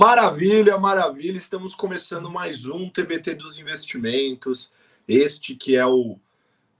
Maravilha, maravilha. Estamos começando mais um TBT dos investimentos. Este que é o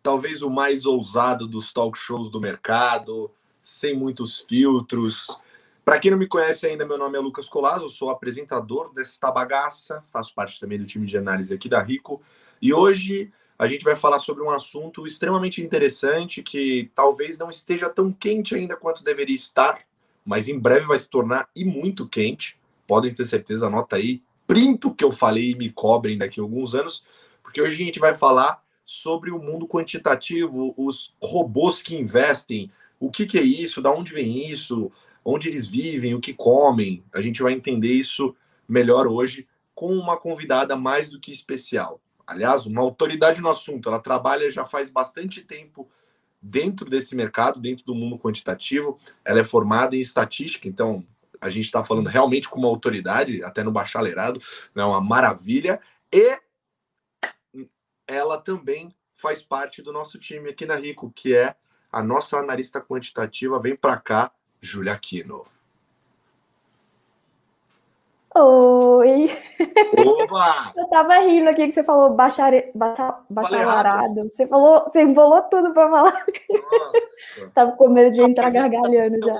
talvez o mais ousado dos talk shows do mercado, sem muitos filtros. Para quem não me conhece ainda, meu nome é Lucas Colasso, sou apresentador desta bagaça, faço parte também do time de análise aqui da Rico. E hoje a gente vai falar sobre um assunto extremamente interessante que talvez não esteja tão quente ainda quanto deveria estar, mas em breve vai se tornar e muito quente podem ter certeza, anota aí, printo que eu falei e me cobrem daqui a alguns anos, porque hoje a gente vai falar sobre o mundo quantitativo, os robôs que investem, o que, que é isso, da onde vem isso, onde eles vivem, o que comem. A gente vai entender isso melhor hoje com uma convidada mais do que especial. Aliás, uma autoridade no assunto, ela trabalha já faz bastante tempo dentro desse mercado, dentro do mundo quantitativo. Ela é formada em estatística, então a gente está falando realmente com uma autoridade, até no bacharelado, é uma maravilha. E ela também faz parte do nosso time aqui na Rico, que é a nossa analista quantitativa. Vem para cá, Julia Aquino. Oi! Opa! Eu tava rindo aqui que você falou bachare... bacha... bacharelado. Você falou, você embolou tudo para falar. Nossa! tava com medo de entrar gargalhando já.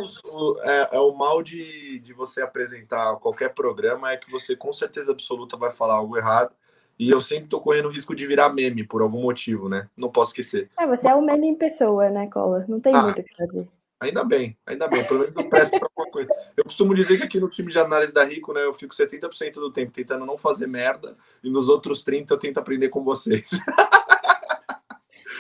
É, é, o mal de, de você apresentar qualquer programa, é que você com certeza absoluta vai falar algo errado. E eu sempre tô correndo o risco de virar meme por algum motivo, né? Não posso esquecer. É, você é um meme em pessoa, né, Cola? Não tem ah, muito o que fazer. Ainda bem, ainda bem. Pelo menos eu presto para alguma coisa. Eu costumo dizer que aqui no time de análise da Rico, né, eu fico 70% do tempo tentando não fazer merda e nos outros 30% eu tento aprender com vocês.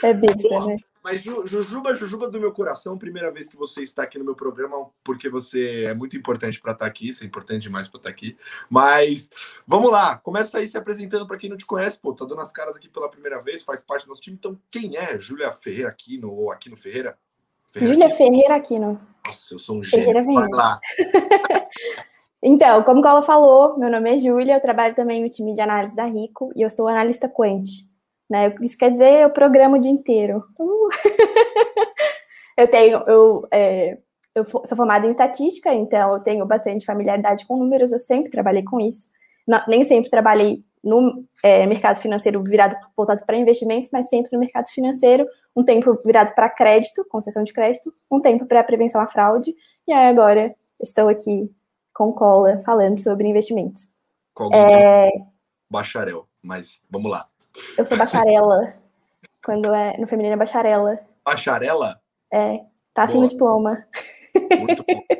É besta, né? Mas Jujuba, Jujuba do meu coração, primeira vez que você está aqui no meu programa, porque você é muito importante para estar tá aqui, você é importante demais para estar tá aqui. Mas vamos lá, começa aí se apresentando para quem não te conhece, pô, tá dando as caras aqui pela primeira vez, faz parte do nosso time. Então, quem é Júlia Ferreira aqui no ou aqui no Ferreira? Júlia Ferreira Aquino. Nossa, eu sou um gênio. Vai lá. então, como ela falou, meu nome é Júlia, eu trabalho também no time de análise da Rico e eu sou analista Quant. Né? Isso quer dizer, eu programo o dia inteiro. Uh. eu tenho, eu, é, eu sou formada em estatística, então eu tenho bastante familiaridade com números, eu sempre trabalhei com isso. Não, nem sempre trabalhei no é, mercado financeiro virado voltado para investimentos, mas sempre no mercado financeiro, um tempo virado para crédito, concessão de crédito, um tempo para prevenção à fraude, e aí agora estou aqui com cola falando sobre investimentos. Qual é... Bacharel, mas vamos lá. Eu sou bacharela, quando é no feminino é bacharela. Bacharela? É, tá assim no diploma. Muito bom.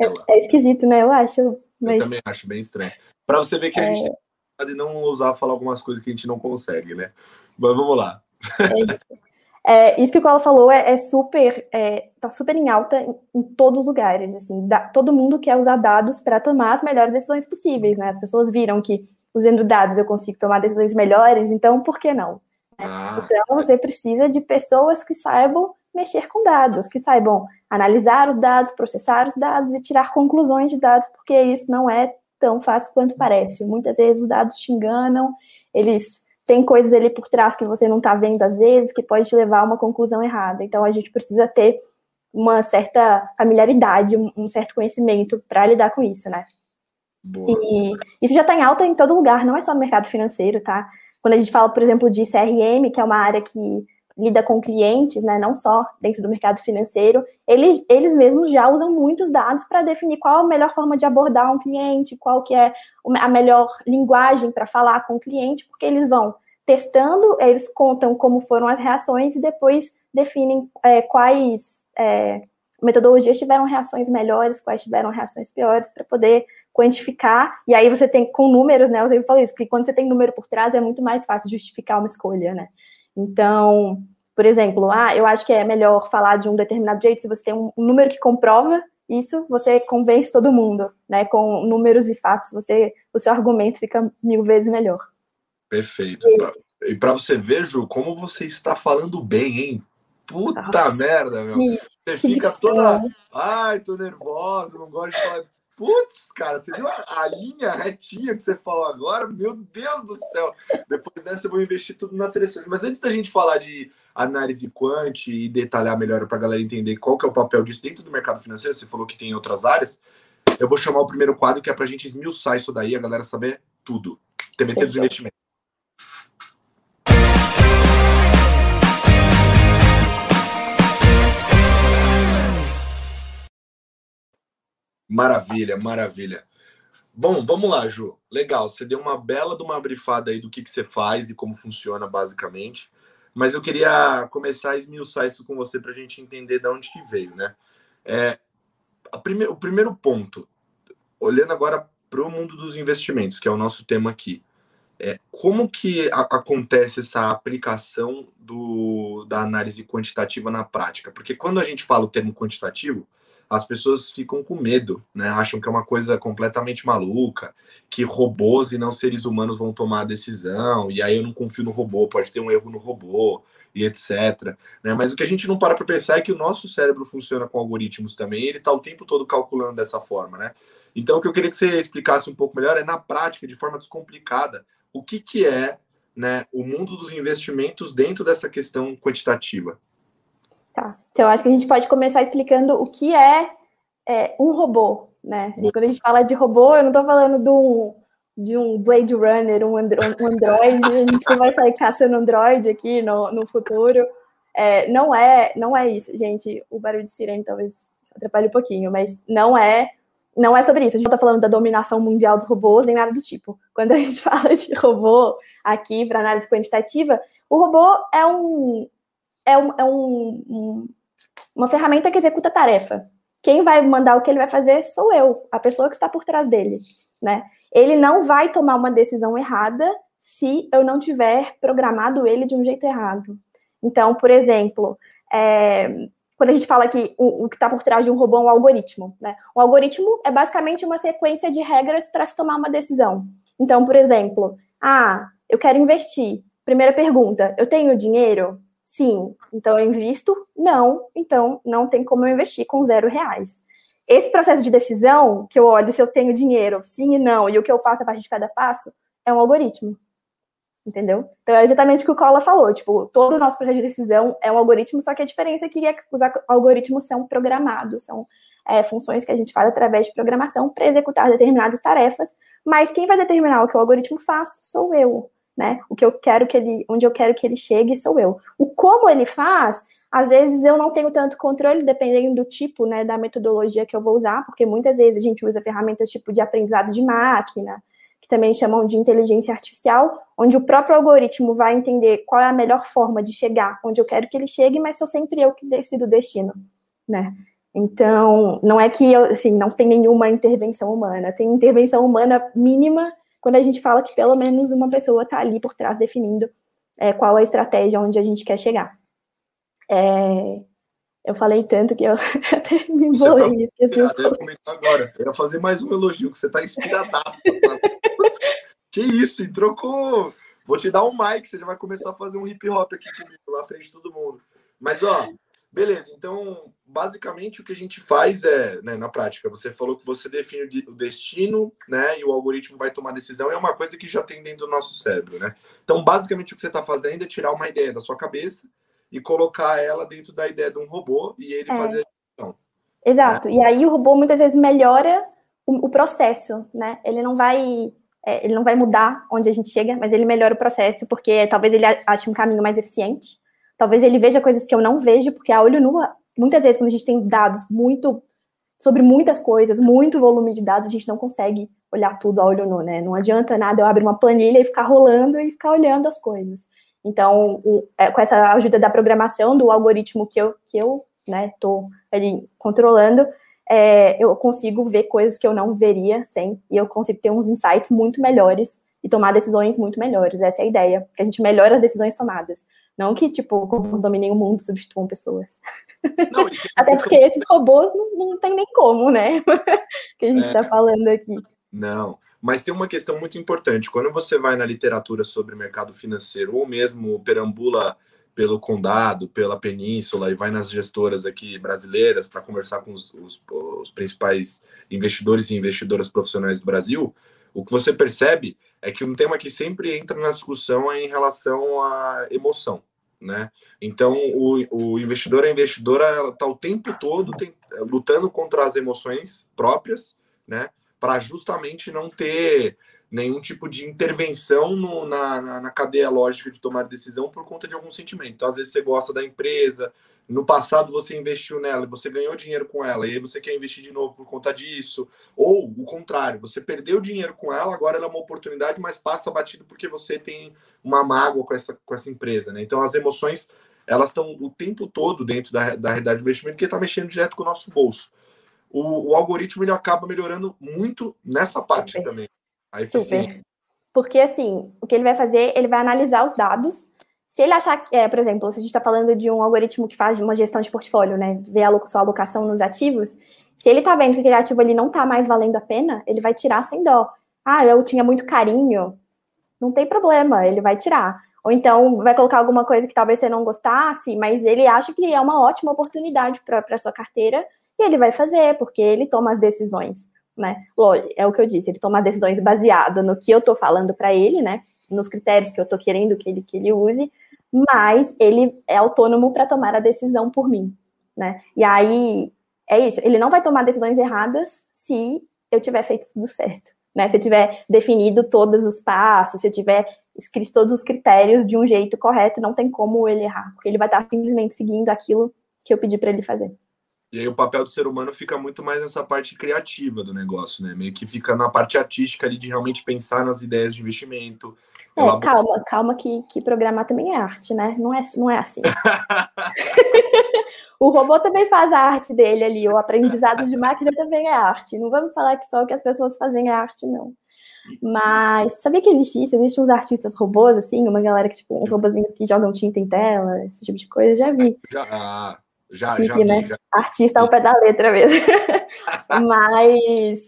É, é, esquisito, né? Eu acho. Mas... Eu também acho bem estranho. Para você ver que a é... gente pode não ousar falar algumas coisas que a gente não consegue, né? Mas vamos lá. É é, isso que o Cola falou é, é super, é, tá super em alta em, em todos os lugares, assim, da, todo mundo quer usar dados para tomar as melhores decisões possíveis, né? As pessoas viram que usando dados eu consigo tomar decisões melhores, então por que não? Ah. Então você precisa de pessoas que saibam mexer com dados, que saibam analisar os dados, processar os dados e tirar conclusões de dados, porque isso não é tão fácil quanto parece. Muitas vezes os dados te enganam, eles tem coisas ali por trás que você não está vendo às vezes, que pode te levar a uma conclusão errada. Então a gente precisa ter uma certa familiaridade, um certo conhecimento para lidar com isso, né? Boa. E isso já está em alta em todo lugar, não é só no mercado financeiro, tá? Quando a gente fala, por exemplo, de CRM, que é uma área que lida com clientes, né, não só dentro do mercado financeiro, eles, eles mesmos já usam muitos dados para definir qual a melhor forma de abordar um cliente, qual que é a melhor linguagem para falar com o cliente, porque eles vão testando, eles contam como foram as reações e depois definem é, quais é, metodologias tiveram reações melhores, quais tiveram reações piores, para poder quantificar. E aí você tem com números, né? Eu sempre falo isso, porque quando você tem número por trás é muito mais fácil justificar uma escolha, né? Então, por exemplo, ah, eu acho que é melhor falar de um determinado jeito se você tem um, número que comprova isso, você convence todo mundo, né? Com números e fatos, você, o seu argumento fica mil vezes melhor. Perfeito. E para você ver, Ju, como você está falando bem, hein? Puta Nossa, merda, meu. Você fica toda. Ai, tô nervosa, não gosto de falar Putz, cara, você viu a, a, linha retinha que você falou agora? Meu Deus do céu! Depois dessa eu vou investir tudo nas seleções. Mas antes da gente falar de análise quant e detalhar melhor para a galera entender qual que é o papel disso dentro do mercado financeiro, você falou que tem outras áreas. eu vou chamar o primeiro quadro, que é para a gente esmiuçar isso daí, a galera saber tudo. TBT dos investimentos. Maravilha, maravilha. Bom, vamos lá, Ju. Legal, você deu uma bela de uma brifada aí do que, que você faz e como funciona basicamente. Mas eu queria começar a esmiuçar isso com você para a gente entender de onde que veio, né? É, prime o primeiro ponto, olhando agora para o mundo dos investimentos, que é o nosso tema aqui, é, como que acontece essa aplicação do, da análise quantitativa na prática? Porque quando a gente fala o termo quantitativo, as pessoas ficam com medo, né? Acham que é uma coisa completamente maluca, que robôs e não seres humanos vão tomar a decisão, e aí eu não confio no robô, pode ter um erro no robô, e etc. Né? Mas o que a gente não para para pensar é que o nosso cérebro funciona com algoritmos também, ele está o tempo todo calculando dessa forma, né? Então, o que eu queria que você explicasse um pouco melhor é, na prática, de forma descomplicada, o que, que é né, o mundo dos investimentos dentro dessa questão quantitativa. Tá. Então, acho que a gente pode começar explicando o que é, é um robô, né? Bom. Quando a gente fala de robô, eu não estou falando de um, de um Blade Runner, um, andro um Android, a gente não vai sair caçando Android aqui no, no futuro. É, não é não é isso, gente. O barulho de sirene talvez atrapalhe um pouquinho, mas não é não é sobre isso. A gente não está falando da dominação mundial dos robôs, nem nada do tipo. Quando a gente fala de robô aqui para análise quantitativa, o robô é um, é, um, é um, um, uma ferramenta que executa tarefa. Quem vai mandar o que ele vai fazer sou eu, a pessoa que está por trás dele, né? Ele não vai tomar uma decisão errada se eu não tiver programado ele de um jeito errado. Então, por exemplo, é, quando a gente fala que o, o que está por trás de um robô é um algoritmo, né? O algoritmo é basicamente uma sequência de regras para se tomar uma decisão. Então, por exemplo, ah, eu quero investir. Primeira pergunta, eu tenho dinheiro? Sim. Então eu invisto? Não. Então não tem como eu investir com zero reais. Esse processo de decisão, que eu olho se eu tenho dinheiro, sim e não, e o que eu faço a partir de cada passo, é um algoritmo. Entendeu? Então é exatamente o que o Cola falou. Tipo, todo o nosso processo de decisão é um algoritmo, só que a diferença é que os algoritmos são programados, são é, funções que a gente faz através de programação para executar determinadas tarefas, mas quem vai determinar o que o algoritmo faz sou eu né? O que eu quero que ele, onde eu quero que ele chegue sou eu. O como ele faz, às vezes eu não tenho tanto controle, dependendo do tipo, né, da metodologia que eu vou usar, porque muitas vezes a gente usa ferramentas tipo de aprendizado de máquina, que também chamam de inteligência artificial, onde o próprio algoritmo vai entender qual é a melhor forma de chegar onde eu quero que ele chegue, mas sou sempre eu que decido o destino, né? Então, não é que eu, assim, não tem nenhuma intervenção humana, tem intervenção humana mínima quando a gente fala que pelo menos uma pessoa está ali por trás definindo é, qual a estratégia onde a gente quer chegar. É, eu falei tanto que eu até me embolei. Tá esqueci. Eu ia agora. Eu ia fazer mais um elogio, que você está inspiradaça. Tá? que isso, e trocou. Vou te dar um mic, você já vai começar a fazer um hip hop aqui comigo, na frente de todo mundo. Mas, ó, Beleza, então basicamente o que a gente faz é, né, na prática, você falou que você define o destino, né, e o algoritmo vai tomar decisão, é uma coisa que já tem dentro do nosso cérebro, né? Então, basicamente o que você está fazendo é tirar uma ideia da sua cabeça e colocar ela dentro da ideia de um robô e ele é. fazer a decisão. Exato. Né? E aí o robô muitas vezes melhora o, o processo, né? Ele não vai é, ele não vai mudar onde a gente chega, mas ele melhora o processo porque talvez ele ache um caminho mais eficiente Talvez ele veja coisas que eu não vejo, porque a olho nu, muitas vezes, quando a gente tem dados muito sobre muitas coisas, muito volume de dados, a gente não consegue olhar tudo a olho nu, né? Não adianta nada eu abrir uma planilha e ficar rolando e ficar olhando as coisas. Então, o, é, com essa ajuda da programação, do algoritmo que eu, que eu né, tô ali controlando, é, eu consigo ver coisas que eu não veria sem, e eu consigo ter uns insights muito melhores e tomar decisões muito melhores. Essa é a ideia, que a gente melhora as decisões tomadas. Não que, tipo, robôs dominem o mundo substituam pessoas. Não, Até porque esses robôs não, não tem nem como, né? que a gente está é... falando aqui. Não, mas tem uma questão muito importante. Quando você vai na literatura sobre mercado financeiro, ou mesmo perambula pelo condado, pela península, e vai nas gestoras aqui brasileiras para conversar com os, os, os principais investidores e investidoras profissionais do Brasil, o que você percebe é que um tema que sempre entra na discussão é em relação à emoção, né? Então, o, o investidor, a investidora, está o tempo todo tem, lutando contra as emoções próprias, né? Para justamente não ter nenhum tipo de intervenção no, na, na, na, cadeia lógica de tomar decisão por conta de algum sentimento. Então, às vezes você gosta da empresa, no passado você investiu nela, você ganhou dinheiro com ela, e aí você quer investir de novo por conta disso. Ou o contrário, você perdeu dinheiro com ela, agora ela é uma oportunidade, mas passa batido porque você tem uma mágoa com essa, com essa empresa. Né? Então, as emoções elas estão o tempo todo dentro da, da realidade do investimento, que está mexendo direto com o nosso bolso. O, o, algoritmo ele acaba melhorando muito nessa Super. parte também. A Super. Porque, assim, o que ele vai fazer, ele vai analisar os dados. Se ele achar, é, por exemplo, se a gente está falando de um algoritmo que faz uma gestão de portfólio, né, ver a sua alocação nos ativos, se ele está vendo que aquele ativo ali não está mais valendo a pena, ele vai tirar sem dó. Ah, eu tinha muito carinho, não tem problema, ele vai tirar. Ou então vai colocar alguma coisa que talvez você não gostasse, mas ele acha que é uma ótima oportunidade para a sua carteira e ele vai fazer, porque ele toma as decisões, né? É o que eu disse, ele toma decisões baseado no que eu estou falando para ele, né? Nos critérios que eu estou querendo que ele, que ele use, mas ele é autônomo para tomar a decisão por mim, né? E aí é isso, ele não vai tomar decisões erradas se eu tiver feito tudo certo. Né? Se eu tiver definido todos os passos, se eu tiver escrito todos os critérios de um jeito correto, não tem como ele errar, porque ele vai estar simplesmente seguindo aquilo que eu pedi para ele fazer. E aí o papel do ser humano fica muito mais nessa parte criativa do negócio, né? Meio que fica na parte artística ali de realmente pensar nas ideias de investimento. É, elaborar... calma, calma que, que programar também é arte, né? Não é, não é assim. o robô também faz a arte dele ali, o aprendizado de máquina também é arte. Não vamos falar que só o que as pessoas fazem é arte, não. Mas sabia que existe isso? Existem uns artistas robôs, assim, uma galera que, tipo, uns robôzinhos que jogam tinta em tela, esse tipo de coisa, já vi. Já, ah, já, Chique, já vi, né? Já... Artista ao pé da letra mesmo. Mas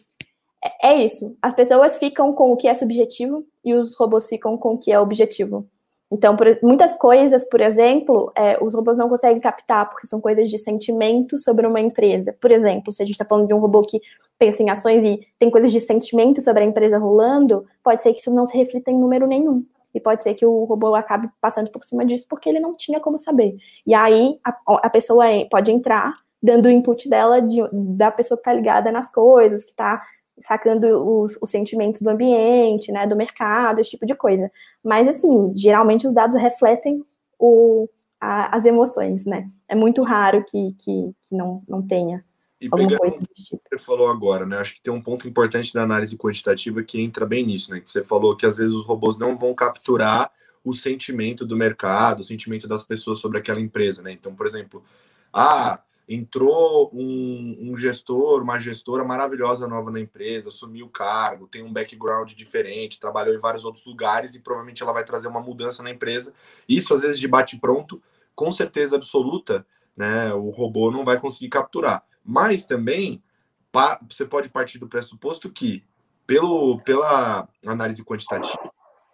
é, é isso. As pessoas ficam com o que é subjetivo e os robôs ficam com o que é objetivo. Então, por, muitas coisas, por exemplo, é, os robôs não conseguem captar, porque são coisas de sentimento sobre uma empresa. Por exemplo, se a gente está falando de um robô que pensa em ações e tem coisas de sentimento sobre a empresa rolando, pode ser que isso não se reflita em número nenhum. E pode ser que o robô acabe passando por cima disso porque ele não tinha como saber. E aí a, a pessoa pode entrar dando o input dela, de, da pessoa que está ligada nas coisas, que está sacando os, os, sentimentos do ambiente, né, do mercado, esse tipo de coisa. Mas, assim, geralmente os dados refletem o, a, as emoções, né? É muito raro que, que, que não, não tenha e coisa desse tipo. Você falou agora, né? Acho que tem um ponto importante da análise quantitativa que entra bem nisso, né? Que você falou que às vezes os robôs não vão capturar o sentimento do mercado, o sentimento das pessoas sobre aquela empresa, né? Então, por exemplo, ah, entrou um, um, gestor, uma gestora maravilhosa nova na empresa, assumiu o cargo, tem um background diferente, trabalhou em vários outros lugares e provavelmente ela vai trazer uma mudança na empresa. Isso, às vezes, de bate-pronto, com certeza absoluta, né, o robô não vai conseguir capturar. Mas também você pode partir do pressuposto que, pelo, pela análise quantitativa,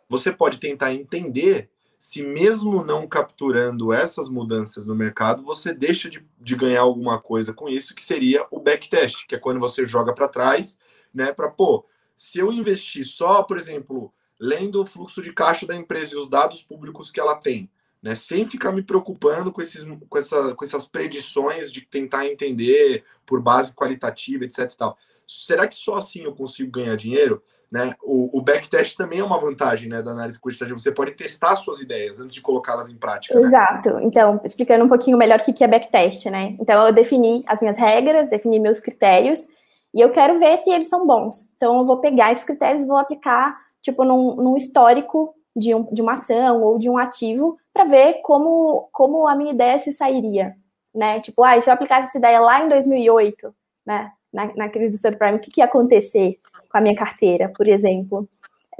você pode tentar entender se mesmo não capturando essas mudanças no mercado, você deixa de, de ganhar alguma coisa com isso, que seria o backtest, que é quando você joga para trás, né? Para, pô, se eu investir só, por exemplo, lendo o fluxo de caixa da empresa e os dados públicos que ela tem, né? Sem ficar me preocupando com, esses, com, essa, com essas predições de tentar entender por base qualitativa, etc. Tal. Será que só assim eu consigo ganhar dinheiro? Né? O, o backtest também é uma vantagem né, da análise quantitativa. Você pode testar suas ideias antes de colocá-las em prática. Né? Exato. Né? Então, explicando um pouquinho melhor o que é backtest, né? Então, eu defini as minhas regras, defini meus critérios, e eu quero ver se eles são bons. Então, eu vou pegar esses critérios e vou aplicar, tipo, num, num histórico de, um, de uma ação ou de um ativo, para ver como, como a minha ideia se sairia. Né? Tipo, ah, se eu aplicasse essa ideia lá em 2008, né? Na, na crise do subprime, o que, que ia acontecer? com a minha carteira, por exemplo.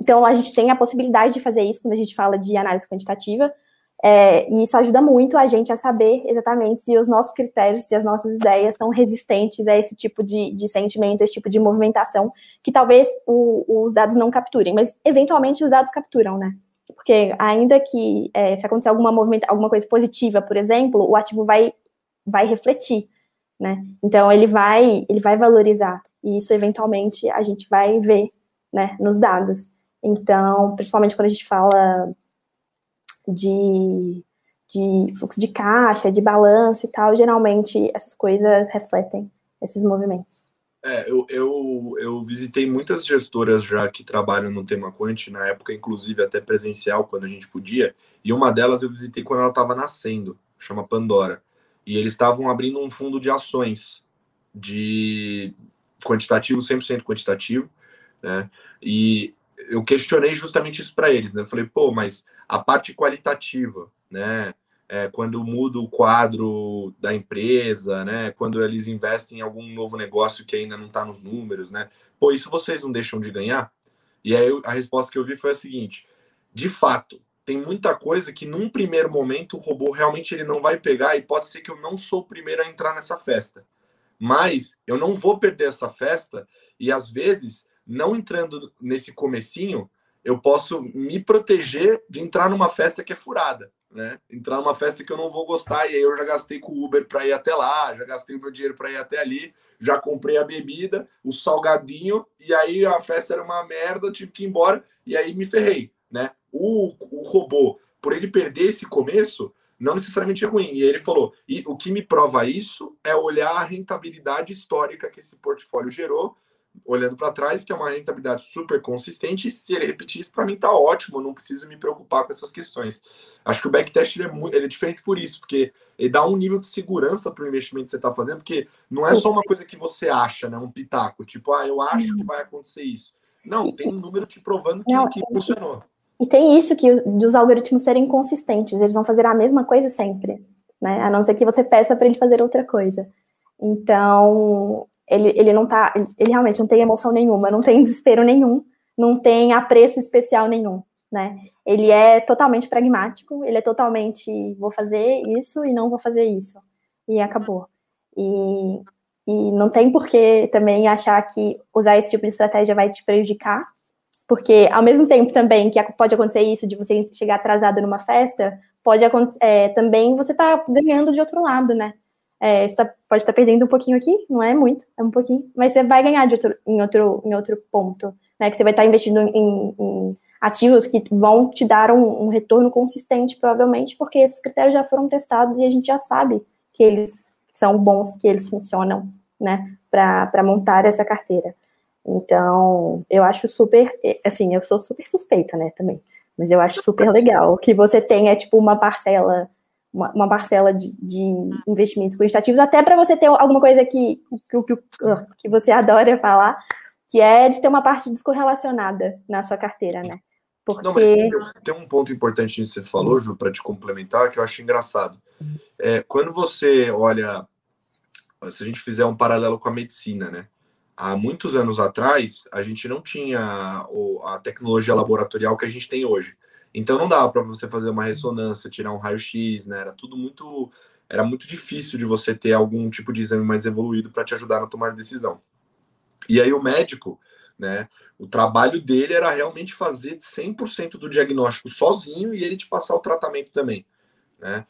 Então, a gente tem a possibilidade de fazer isso quando a gente fala de análise quantitativa, é, e isso ajuda muito a gente a saber exatamente se os nossos critérios, se as nossas ideias são resistentes a esse tipo de, de sentimento, esse tipo de movimentação, que talvez o, os dados não capturem, mas eventualmente os dados capturam, né? Porque ainda que é, se acontecer alguma, movimenta, alguma coisa positiva, por exemplo, o ativo vai, vai refletir, né? Então ele vai, ele vai valorizar e isso eventualmente a gente vai ver né, nos dados. Então, principalmente quando a gente fala de, de fluxo de caixa, de balanço e tal, geralmente essas coisas refletem esses movimentos. É, eu, eu, eu visitei muitas gestoras já que trabalham no tema quant, na época, inclusive, até presencial, quando a gente podia, e uma delas eu visitei quando ela estava nascendo, chama Pandora. E eles estavam abrindo um fundo de ações de quantitativo, 100% quantitativo, né? E eu questionei justamente isso para eles, né? Eu falei, pô, mas a parte qualitativa, né? É, quando muda o quadro da empresa, né? Quando eles investem em algum novo negócio que ainda não está nos números, né? Pô, isso vocês não deixam de ganhar? E aí a resposta que eu vi foi a seguinte: de fato, tem muita coisa que num primeiro momento o robô realmente ele não vai pegar e pode ser que eu não sou o primeiro a entrar nessa festa. Mas eu não vou perder essa festa e às vezes não entrando nesse comecinho, eu posso me proteger de entrar numa festa que é furada, né? Entrar numa festa que eu não vou gostar e aí eu já gastei com o Uber para ir até lá, já gastei o meu dinheiro para ir até ali, já comprei a bebida, o salgadinho e aí a festa era uma merda, tive que ir embora e aí me ferrei, né? O, o robô, por ele perder esse começo, não necessariamente é ruim. E ele falou: e o que me prova isso é olhar a rentabilidade histórica que esse portfólio gerou olhando para trás, que é uma rentabilidade super consistente. Se ele repetir isso, para mim tá ótimo, não preciso me preocupar com essas questões. Acho que o backtest ele é, muito, ele é diferente por isso, porque ele dá um nível de segurança para o investimento que você está fazendo, porque não é só uma coisa que você acha, né? Um pitaco, tipo, ah, eu acho que vai acontecer isso. Não, tem um número te provando que, não, que funcionou. E tem isso que dos algoritmos serem consistentes, eles vão fazer a mesma coisa sempre, né? A não ser que você peça para ele fazer outra coisa. Então, ele, ele não tá, ele realmente não tem emoção nenhuma, não tem desespero nenhum, não tem apreço especial nenhum, né? Ele é totalmente pragmático, ele é totalmente vou fazer isso e não vou fazer isso. E acabou. E, e não tem por que também achar que usar esse tipo de estratégia vai te prejudicar, porque ao mesmo tempo também que pode acontecer isso de você chegar atrasado numa festa, pode acontecer é, também você tá ganhando de outro lado, né? É, você tá, pode estar tá perdendo um pouquinho aqui, não é muito, é um pouquinho, mas você vai ganhar de outro, em, outro, em outro ponto, né? Que você vai estar tá investindo em, em, ativos que vão te dar um, um, retorno consistente, provavelmente, porque esses critérios já foram testados e a gente já sabe que eles são bons, que eles funcionam, né? Para montar essa carteira. Então, eu acho super, assim, eu sou super suspeita, né, também. Mas eu acho super legal que você tenha, tipo, uma parcela uma, uma parcela de, de, investimentos quantitativos, até para você ter alguma coisa que, que, que, que você adora falar, que é de ter uma parte descorrelacionada na sua carteira, né? Porque... Não, mas tem, tem um ponto importante que você falou, Ju, para te complementar, que eu acho engraçado. É, quando você olha, se a gente fizer um paralelo com a medicina, né? Há muitos anos atrás, a gente não tinha a tecnologia laboratorial que a gente tem hoje. Então não dava para você fazer uma ressonância, tirar um raio-x, né? Era tudo muito era muito difícil de você ter algum tipo de exame mais evoluído para te ajudar na tomar decisão. E aí o médico, né, o trabalho dele era realmente fazer 100% do diagnóstico sozinho e ele te passar o tratamento também, né?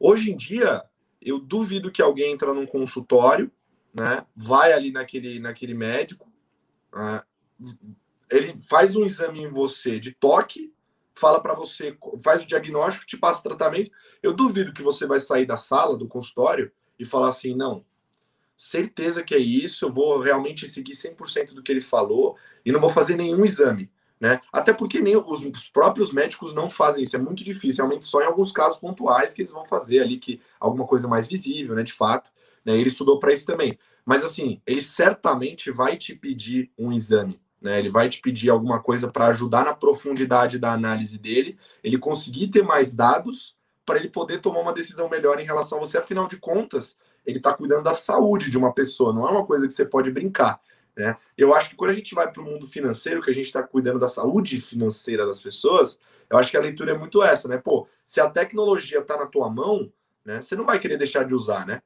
Hoje em dia, eu duvido que alguém entra num consultório, né, vai ali naquele naquele médico, uh, ele faz um exame em você de toque, fala para você, faz o diagnóstico, te passa o tratamento. Eu duvido que você vai sair da sala, do consultório, e falar assim: não, certeza que é isso, eu vou realmente seguir 100% do que ele falou e não vou fazer nenhum exame. Né? Até porque nem os, os próprios médicos não fazem isso, é muito difícil, realmente só em alguns casos pontuais que eles vão fazer ali, que alguma coisa mais visível, né, de fato. Né? Ele estudou para isso também. Mas assim, ele certamente vai te pedir um exame né? Ele vai te pedir alguma coisa para ajudar na profundidade da análise dele, ele conseguir ter mais dados para ele poder tomar uma decisão melhor em relação a você. Afinal de contas, ele está cuidando da saúde de uma pessoa, não é uma coisa que você pode brincar. Né? Eu acho que quando a gente vai para o mundo financeiro, que a gente está cuidando da saúde financeira das pessoas, eu acho que a leitura é muito essa, né? Pô, se a tecnologia está na tua mão, né, você não vai querer deixar de usar, né?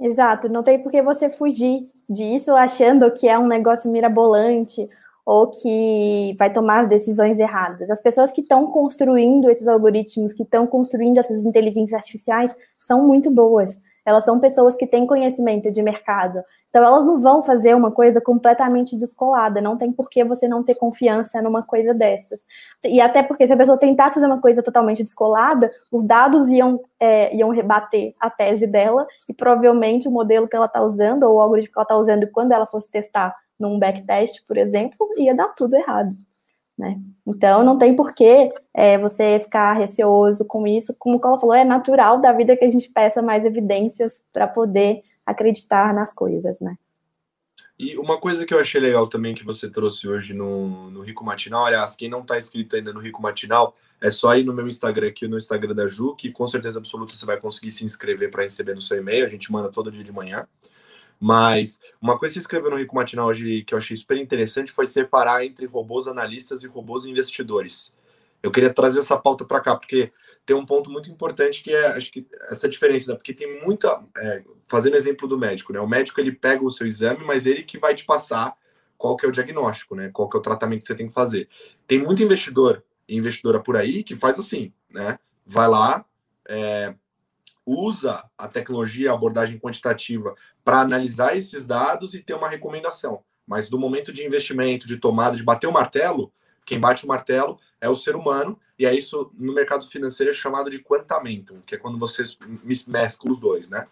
Exato, não tem por que você fugir disso achando que é um negócio mirabolante ou que vai tomar decisões erradas. As pessoas que estão construindo esses algoritmos, que estão construindo essas inteligências artificiais, são muito boas. elas são pessoas que têm conhecimento de mercado. Então, elas não vão fazer uma coisa completamente descolada. Não tem por que você não ter confiança numa coisa dessas. E até porque se a pessoa tentasse fazer uma coisa totalmente descolada, os dados iam, é, iam rebater a tese dela e provavelmente o modelo que ela está usando ou o algoritmo que ela está usando quando ela fosse testar num backtest, por exemplo, ia dar tudo errado. Né? Então, não tem porquê é, você ficar receoso com isso. Como ela falou, é natural da vida que a gente peça mais evidências para poder acreditar nas coisas, né? E uma coisa que eu achei legal também que você trouxe hoje no, no Rico Matinal, aliás, quem não está inscrito ainda no Rico Matinal, é só ir no meu Instagram aqui, no Instagram da Ju, que com certeza absoluta você vai conseguir se inscrever para receber no seu e-mail, a gente manda todo dia de manhã. Mas uma coisa que você escreveu no Rico Matinal hoje que eu achei super interessante foi separar entre robôs analistas e robôs investidores. Eu queria trazer essa pauta para cá, porque tem um ponto muito importante que é, acho que essa diferença, né? porque tem muita, é, fazendo exemplo do médico, né? O médico ele pega o seu exame, mas ele que vai te passar qual que é o diagnóstico, né? Qual que é o tratamento que você tem que fazer. Tem muito investidor e investidora por aí que faz assim, né? Vai lá, é, usa a tecnologia, a abordagem quantitativa para analisar esses dados e ter uma recomendação. Mas do momento de investimento, de tomada, de bater o martelo, quem bate o martelo é o ser humano, e é isso no mercado financeiro é chamado de quantamento, que é quando você mescla os dois, né?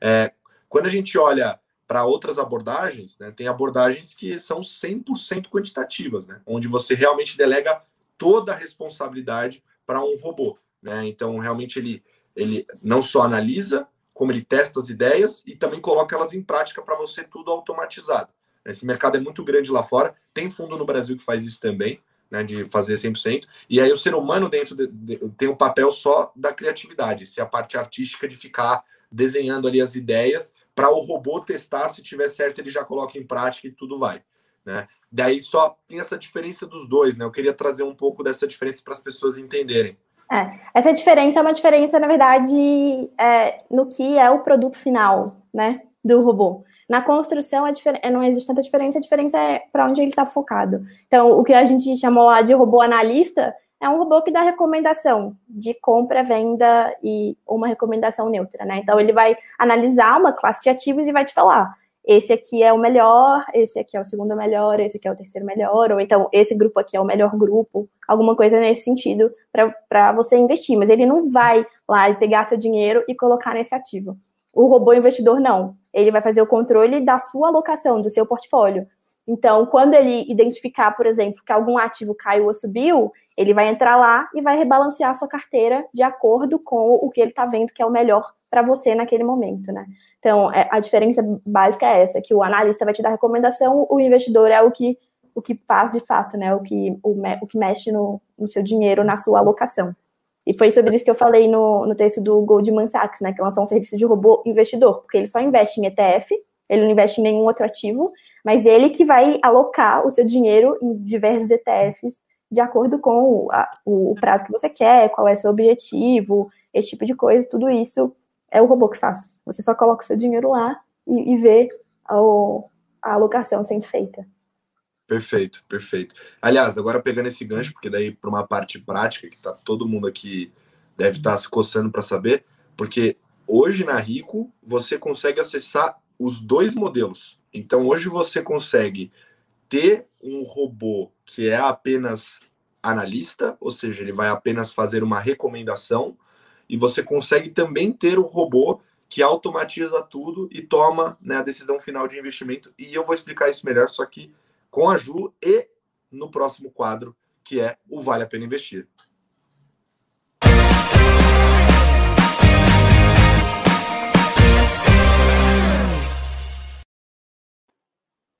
É, quando a gente olha para outras abordagens, né, tem abordagens que são 100% quantitativas, né, onde você realmente delega toda a responsabilidade para um robô. Né? Então, realmente, ele, ele não só analisa, como ele testa as ideias e também coloca elas em prática para você tudo automatizado. Esse mercado é muito grande lá fora, tem fundo no Brasil que faz isso também, né, de fazer 100%. E aí o ser humano dentro de, de, tem o um papel só da criatividade, se a parte artística de ficar desenhando ali as ideias para o robô testar, se tiver certo ele já coloca em prática e tudo vai, né? Daí só tem essa diferença dos dois, né? Eu queria trazer um pouco dessa diferença para as pessoas entenderem. É, essa diferença é uma diferença, na verdade, é, no que é o produto final, né, do robô. Na construção, a é, não existe tanta diferença, a diferença é para onde ele está focado. Então, o que a gente chamou lá de robô analista é um robô que dá recomendação de compra, venda e uma recomendação neutra, né? Então, ele vai analisar uma classe de ativos e vai te falar: esse aqui é o melhor, esse aqui é o segundo melhor, esse aqui é o terceiro melhor, ou então esse grupo aqui é o melhor grupo, alguma coisa nesse sentido para você investir. Mas ele não vai lá e pegar seu dinheiro e colocar nesse ativo. O robô investidor não. Ele vai fazer o controle da sua alocação, do seu portfólio. Então, quando ele identificar, por exemplo, que algum ativo caiu ou subiu, ele vai entrar lá e vai rebalancear a sua carteira de acordo com o que ele está vendo que é o melhor para você naquele momento, né? Então, é, a diferença básica é essa, que o analista vai te dar recomendação, o investidor é o que, o que faz de fato, né? O que, o, o que mexe no, no seu dinheiro, na sua alocação. E foi sobre isso que eu falei no, no texto do Goldman Sachs, né, que lançou um serviço de robô investidor, porque ele só investe em ETF, ele não investe em nenhum outro ativo, mas ele que vai alocar o seu dinheiro em diversos ETFs de acordo com o, a, o prazo que você quer, qual é o seu objetivo, esse tipo de coisa, tudo isso é o robô que faz. Você só coloca o seu dinheiro lá e, e vê a alocação sendo feita. Perfeito, perfeito. Aliás, agora pegando esse gancho, porque daí para uma parte prática que tá todo mundo aqui deve estar tá se coçando para saber, porque hoje na Rico você consegue acessar os dois modelos. Então hoje você consegue ter um robô que é apenas analista, ou seja, ele vai apenas fazer uma recomendação, e você consegue também ter o robô que automatiza tudo e toma né, a decisão final de investimento. E eu vou explicar isso melhor, só que com a Ju e no próximo quadro, que é o Vale a Pena Investir.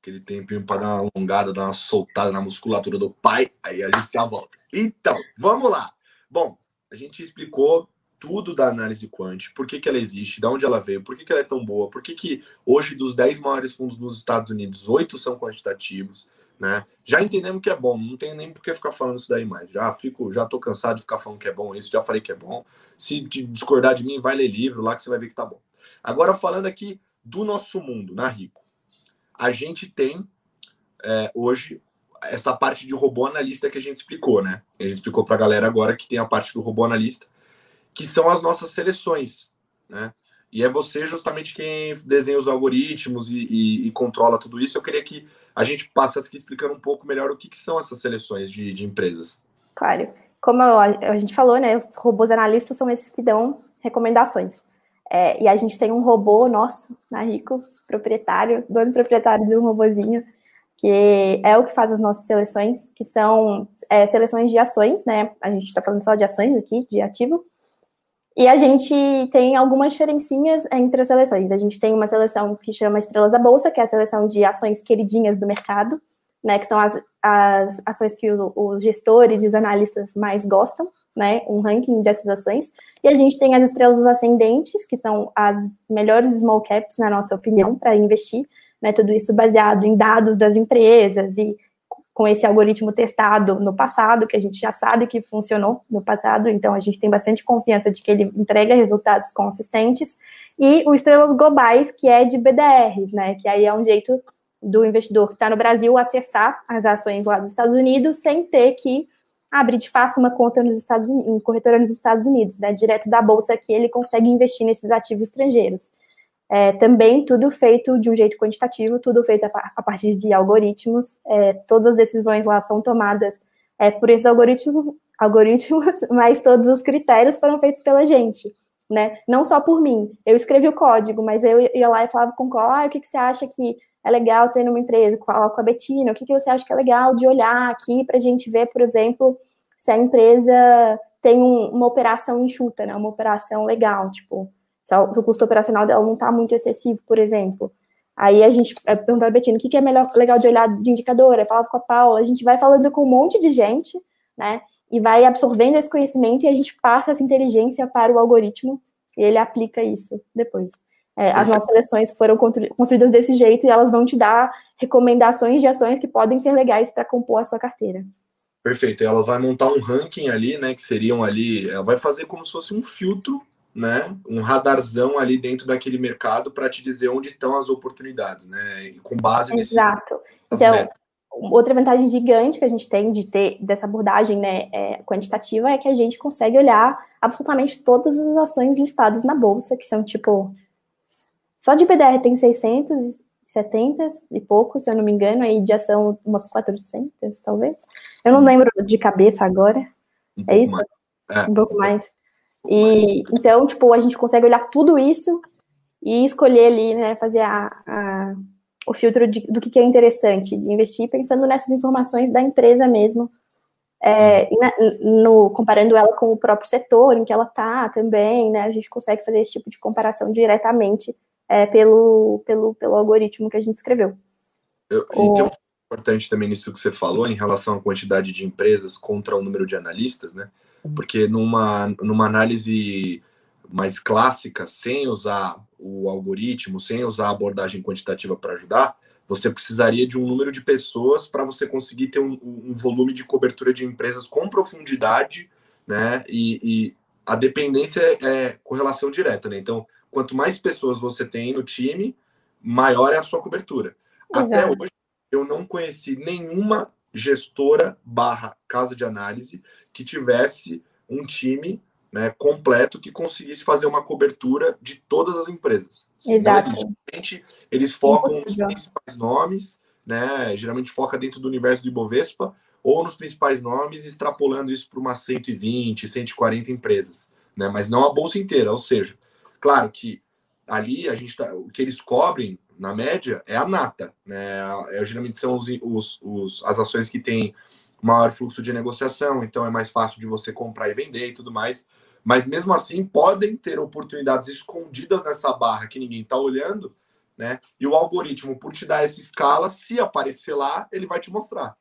Aquele tempinho para dar uma alongada, dar uma soltada na musculatura do pai, aí a gente já volta. Então, vamos lá. Bom, a gente explicou tudo da análise quant, por que, que ela existe, de onde ela veio, por que, que ela é tão boa, por que, que hoje dos 10 maiores fundos nos Estados Unidos, 8 são quantitativos, né? Já entendemos que é bom, não tem nem por que ficar falando isso daí mais. Já fico, já tô cansado de ficar falando que é bom isso, já falei que é bom. Se discordar de mim, vai ler livro lá que você vai ver que tá bom. Agora falando aqui do nosso mundo, na Rico. A gente tem é, hoje essa parte de robô analista que a gente explicou, né? A gente explicou para a galera agora que tem a parte do robô analista que são as nossas seleções, né? e é você justamente quem desenha os algoritmos e, e, e, controla tudo isso. Eu queria que a gente passasse aqui explicando um pouco melhor o que, que são essas seleções de, de empresas. Claro. Como a gente falou, né, os robôs analistas são esses que dão recomendações. É, e a gente tem um robô nosso, na Rico, proprietário, dono proprietário de um robozinho, que é o que faz as nossas seleções, que são é, seleções de ações, né? A gente está falando só de ações aqui, de ativo. E a gente tem algumas diferencinhas entre as seleções. A gente tem uma seleção que chama Estrelas da Bolsa, que é a seleção de ações queridinhas do mercado, né? Que são as, as ações que o, os gestores e os analistas mais gostam, né? Um ranking dessas ações. E a gente tem as estrelas ascendentes, que são as melhores small caps, na nossa opinião, para investir né, tudo isso baseado em dados das empresas e com esse algoritmo testado no passado, que a gente já sabe que funcionou no passado, então a gente tem bastante confiança de que ele entrega resultados consistentes, e o Estrelas Globais, que é de BDRs, né, que aí é um jeito do investidor que está no Brasil acessar as ações lá dos Estados Unidos sem ter que abrir de fato uma conta nos Estados Unidos, corretora nos Estados Unidos, né, direto da bolsa que ele consegue investir nesses ativos estrangeiros. É, também tudo feito de um jeito quantitativo, tudo feito a, a partir de algoritmos. É, todas as decisões lá são tomadas é, por esses algoritmos, algoritmos, mas todos os critérios foram feitos pela gente, né? Não só por mim. Eu escrevi o código, mas eu ia lá e falava com o Cola, ah, o que, que você acha que é legal ter numa empresa? Com a, com a Betina, o que, que você acha que é legal de olhar aqui para a gente ver, por exemplo, se a empresa tem um, uma operação enxuta, né? Uma operação legal, tipo se o custo operacional dela não está muito excessivo, por exemplo. Aí a gente é, pergunta a Betina, o que, que é melhor, legal de olhar de indicador? Eu falo com a Paula, a gente vai falando com um monte de gente, né? E vai absorvendo esse conhecimento e a gente passa essa inteligência para o algoritmo e ele aplica isso depois. É, as nossas seleções foram construídas desse jeito e elas vão te dar recomendações de ações que podem ser legais para compor a sua carteira. Perfeito. Ela vai montar um ranking ali, né? Que seriam ali. Ela vai fazer como se fosse um filtro né, um radarzão ali dentro daquele mercado para te dizer onde estão as oportunidades, né? E com base nesse. Exato. Então, metas. outra vantagem gigante que a gente tem de ter dessa abordagem né, é, quantitativa é que a gente consegue olhar absolutamente todas as ações listadas na bolsa, que são tipo. Só de BDR tem 670 e pouco, se eu não me engano, aí de ação umas 400, talvez. Eu não uhum. lembro de cabeça agora. Um é isso? É. Um pouco mais. E então, tipo, a gente consegue olhar tudo isso e escolher ali, né, fazer a, a o filtro de, do que, é interessante de investir, pensando nessas informações da empresa mesmo, é, no, comparando ela com o próprio setor em que ela está também, né, a gente consegue fazer esse tipo de comparação diretamente é, pelo, pelo, pelo algoritmo que a gente escreveu. Eu, o... Então, importante também nisso que você falou, em relação à quantidade de empresas contra o número de analistas, né, porque numa, numa análise mais clássica, sem usar o algoritmo, sem usar a abordagem quantitativa para ajudar, você precisaria de um número de pessoas para você conseguir ter um, um, volume de cobertura de empresas com profundidade, né? E, e a dependência é correlação direta, né? Então, quanto mais pessoas você tem no time, maior é a sua cobertura. Exato. Até hoje, eu não conheci nenhuma gestora barra casa de análise que tivesse um time né, completo que conseguisse fazer uma cobertura de todas as empresas. Exato. Geralmente, eles focam nos principais nomes, né, geralmente foca dentro do universo do Ibovespa, ou nos principais nomes, extrapolando isso para umas 120, 140 empresas, né, mas não a bolsa inteira. Ou seja, claro que ali a gente tá, o que eles cobrem na média, é a nata. Né? É, geralmente são os, os, os, as ações que têm maior fluxo de negociação, então é mais fácil de você comprar e vender e tudo mais. Mas mesmo assim, podem ter oportunidades escondidas nessa barra que ninguém está olhando, né? E o algoritmo, por te dar essa escala, se aparecer lá, ele vai te mostrar.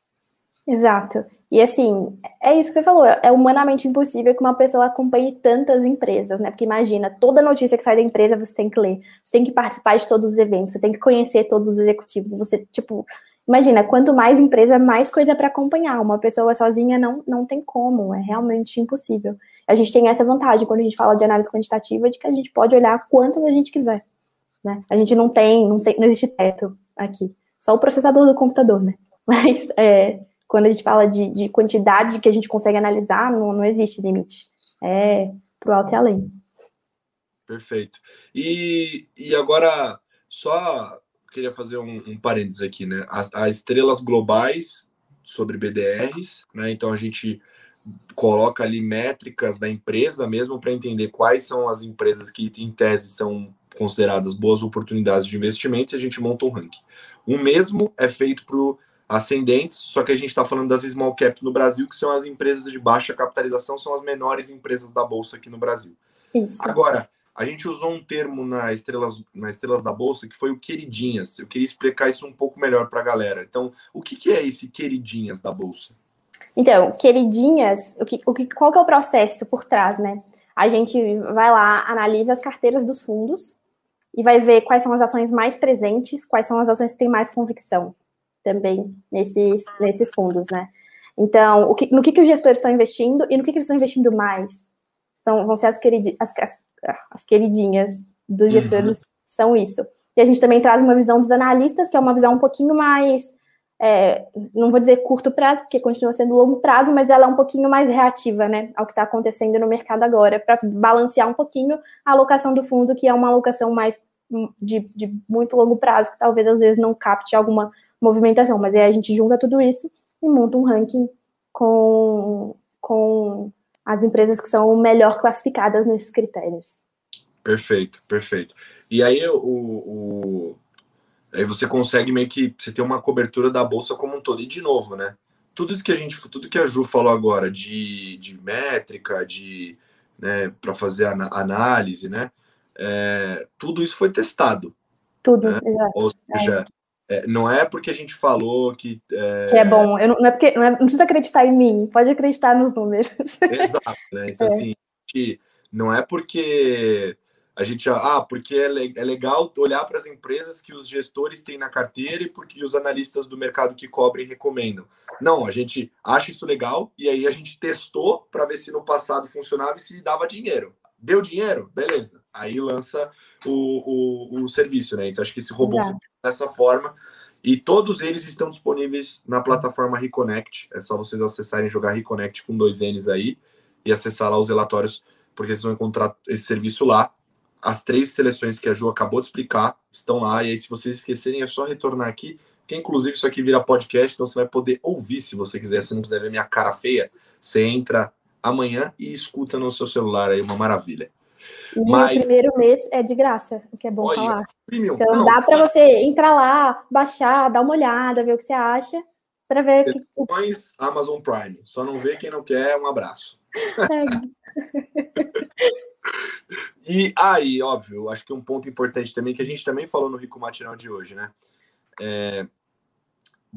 Exato. E assim, é isso que você falou, é humanamente impossível que uma pessoa acompanhe tantas empresas, né? Porque imagina, toda notícia que sai da empresa você tem que ler, você tem que participar de todos os eventos, você tem que conhecer todos os executivos, você, tipo, imagina, quanto mais empresa, mais coisa para acompanhar. Uma pessoa sozinha não, não tem como, é realmente impossível. A gente tem essa vantagem quando a gente fala de análise quantitativa, de que a gente pode olhar quanto a gente quiser, né? A gente não tem, não tem, não existe teto aqui, só o processador do computador, né? Mas é, quando a gente fala de, de quantidade que a gente consegue analisar, não, não existe limite. É pro alto e além. Perfeito. E, e agora, só queria fazer um, um parênteses aqui, né? As, as estrelas globais sobre BDRs, né? Então a gente coloca ali métricas da empresa mesmo para entender quais são as empresas que, em tese, são consideradas boas oportunidades de investimento e a gente monta um ranking. O mesmo é feito para o ascendentes, só que a gente está falando das small caps no Brasil, que são as empresas de baixa capitalização, são as menores empresas da Bolsa aqui no Brasil. Isso. Agora, a gente usou um termo na Estrelas, na Estrelas da Bolsa que foi o queridinhas. Eu queria explicar isso um pouco melhor para a galera. Então, o que, que é esse queridinhas da Bolsa? Então, queridinhas, o que, o que, qual que é o processo por trás, né? A gente vai lá, analisa as carteiras dos fundos e vai ver quais são as ações mais presentes, quais são as ações que têm mais convicção também nesses, nesses fundos, né? Então, o que, no que, que os gestores estão investindo e no que, que eles estão investindo mais? São, vão ser as, queridi, as, as, as queridinhas dos gestores, uhum. são isso. E a gente também traz uma visão dos analistas, que é uma visão um pouquinho mais é, não vou dizer curto prazo, porque continua sendo longo prazo, mas ela é um pouquinho mais reativa, né, ao que está acontecendo no mercado agora, para balancear um pouquinho a alocação do fundo, que é uma alocação mais de, de, muito longo prazo, que talvez às vezes não capte alguma movimentação, mas aí a gente junta tudo isso e monta um ranking com, com as empresas que são melhor classificadas nesses critérios. Perfeito, perfeito. E aí o, o Aí você consegue meio que você ter uma cobertura da bolsa como um todo. E de novo, né? Tudo isso que a gente, tudo que a Ju falou agora de, de métrica, de né, para fazer a análise, né? É, tudo isso foi testado. Tudo, né? exato. Ou seja, é. Não é porque a gente falou que. É, que é bom. Eu não, não, é porque, não, é, não, precisa acreditar em mim, pode acreditar nos números. Exato, né? Então, é. assim, não é porque a gente, ah, porque é, é legal olhar para as empresas que os gestores têm na carteira e porque os analistas do mercado que cobrem recomendam. Não, a gente acha isso legal e aí a gente testou para ver se no passado funcionava e se dava dinheiro. Deu dinheiro? Beleza. Aí lança o, o, o serviço, né? Então acho que esse robô dessa forma. E todos eles estão disponíveis na plataforma Reconnect. É só vocês acessarem jogar Reconnect com dois N's aí e acessar lá os relatórios, porque vocês vão encontrar esse serviço lá as três seleções que a Ju acabou de explicar estão lá. E aí, se vocês esquecerem, é só retornar aqui. Que inclusive isso aqui vira podcast, então você vai poder ouvir se você quiser. Se não quiser ver minha cara feia, você entra amanhã e escuta no seu celular aí, uma maravilha. E Mas... o primeiro mês é de graça, o que é bom Olha, falar. Premium. Então não, dá para você entrar lá, baixar, dar uma olhada, ver o que você acha, para ver. Que... Amazon Prime. Só não vê quem não quer. Um abraço. É. E aí, ah, óbvio, acho que um ponto importante também, que a gente também falou no Rico Matinal de hoje, né? É,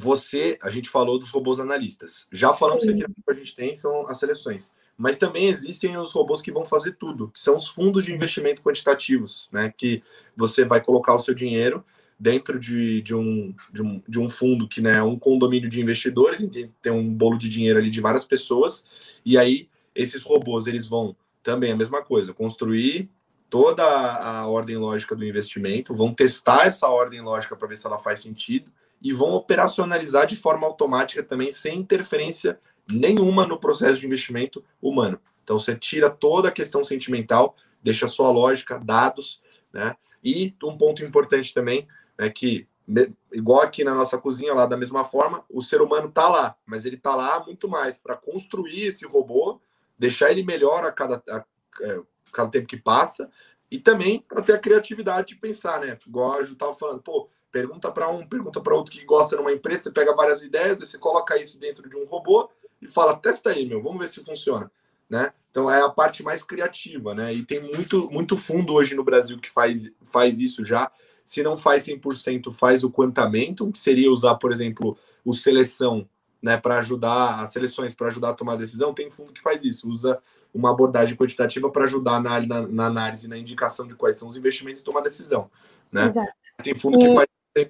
você, a gente falou dos robôs analistas. Já falamos Sim. que aqui que a gente tem são as seleções. Mas também existem os robôs que vão fazer tudo, que são os fundos de investimento quantitativos, né? Que você vai colocar o seu dinheiro dentro de, de, um, de, um, de um fundo que né, é um condomínio de investidores, tem um bolo de dinheiro ali de várias pessoas, e aí esses robôs eles vão também a mesma coisa, construir toda a ordem lógica do investimento, vão testar essa ordem lógica para ver se ela faz sentido e vão operacionalizar de forma automática também, sem interferência nenhuma no processo de investimento humano. Então você tira toda a questão sentimental, deixa só a lógica, dados, né? E um ponto importante também é que, igual aqui na nossa cozinha, lá da mesma forma, o ser humano está lá, mas ele está lá muito mais para construir esse robô deixar ele melhor a cada, a, a é, cada tempo que passa e também para ter a criatividade de pensar, né? Igual a Ju estava falando, pô, pergunta para um, pergunta para outro que gosta numa empresa, você pega várias ideias, você coloca isso dentro de um robô e fala, testa aí, meu, vamos ver se funciona, né? Então é a parte mais criativa, né? E tem muito, muito fundo hoje no Brasil que faz, faz isso já. Se não faz 100%, faz o quantamento, que seria usar, por exemplo, o seleção né, para ajudar as seleções, para ajudar a tomar decisão, tem fundo que faz isso, usa uma abordagem quantitativa para ajudar na, na, na, análise, na indicação de quais são os investimentos e tomar decisão. Né? Exato. Tem fundo e... que faz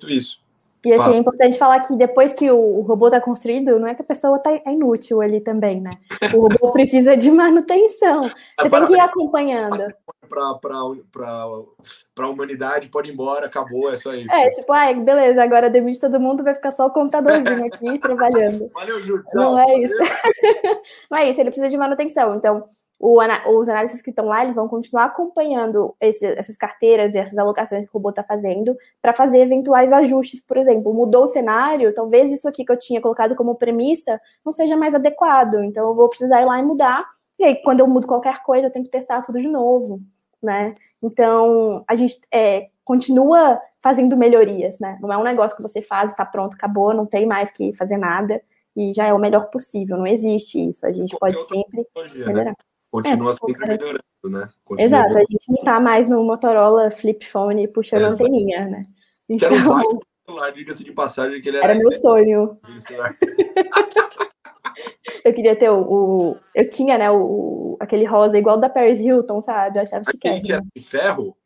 isso. E assim, Fala. é importante falar que depois que o robô está construído, não é que a pessoa tá, é inútil ali também, né? O robô precisa de manutenção. Você é, tem que ir acompanhando. Para a humanidade, pode ir embora, acabou, é só isso. É, tipo, ah, beleza, agora demite todo mundo, vai ficar só o computadorzinho aqui trabalhando. Valeu, Ju, Não é isso. não é isso, ele precisa de manutenção. Então, o, os analistas que estão lá, eles vão continuar acompanhando esse, essas carteiras e essas alocações que o robô está fazendo para fazer eventuais ajustes, por exemplo, mudou o cenário, talvez isso aqui que eu tinha colocado como premissa não seja mais adequado, então eu vou precisar ir lá e mudar, e aí quando eu mudo qualquer coisa, eu tenho que testar tudo de novo, né? Então, a gente é, continua fazendo melhorias, né? Não é um negócio que você faz, está pronto, acabou, não tem mais que fazer nada, e já é o melhor possível, não existe isso, a gente pode sempre melhorar. Né? Continua é, sempre melhorando, né? Continua Exato, evoluindo. a gente não tá mais no Motorola flip phone puxando Exato. anteninha, né? Então... Que era um então, celular, diga-se de passagem, que ele era... Era meu sonho. eu queria ter o, o, Eu tinha, né, o, aquele rosa igual da Paris Hilton, sabe? Eu achava Aquele que era de ferro?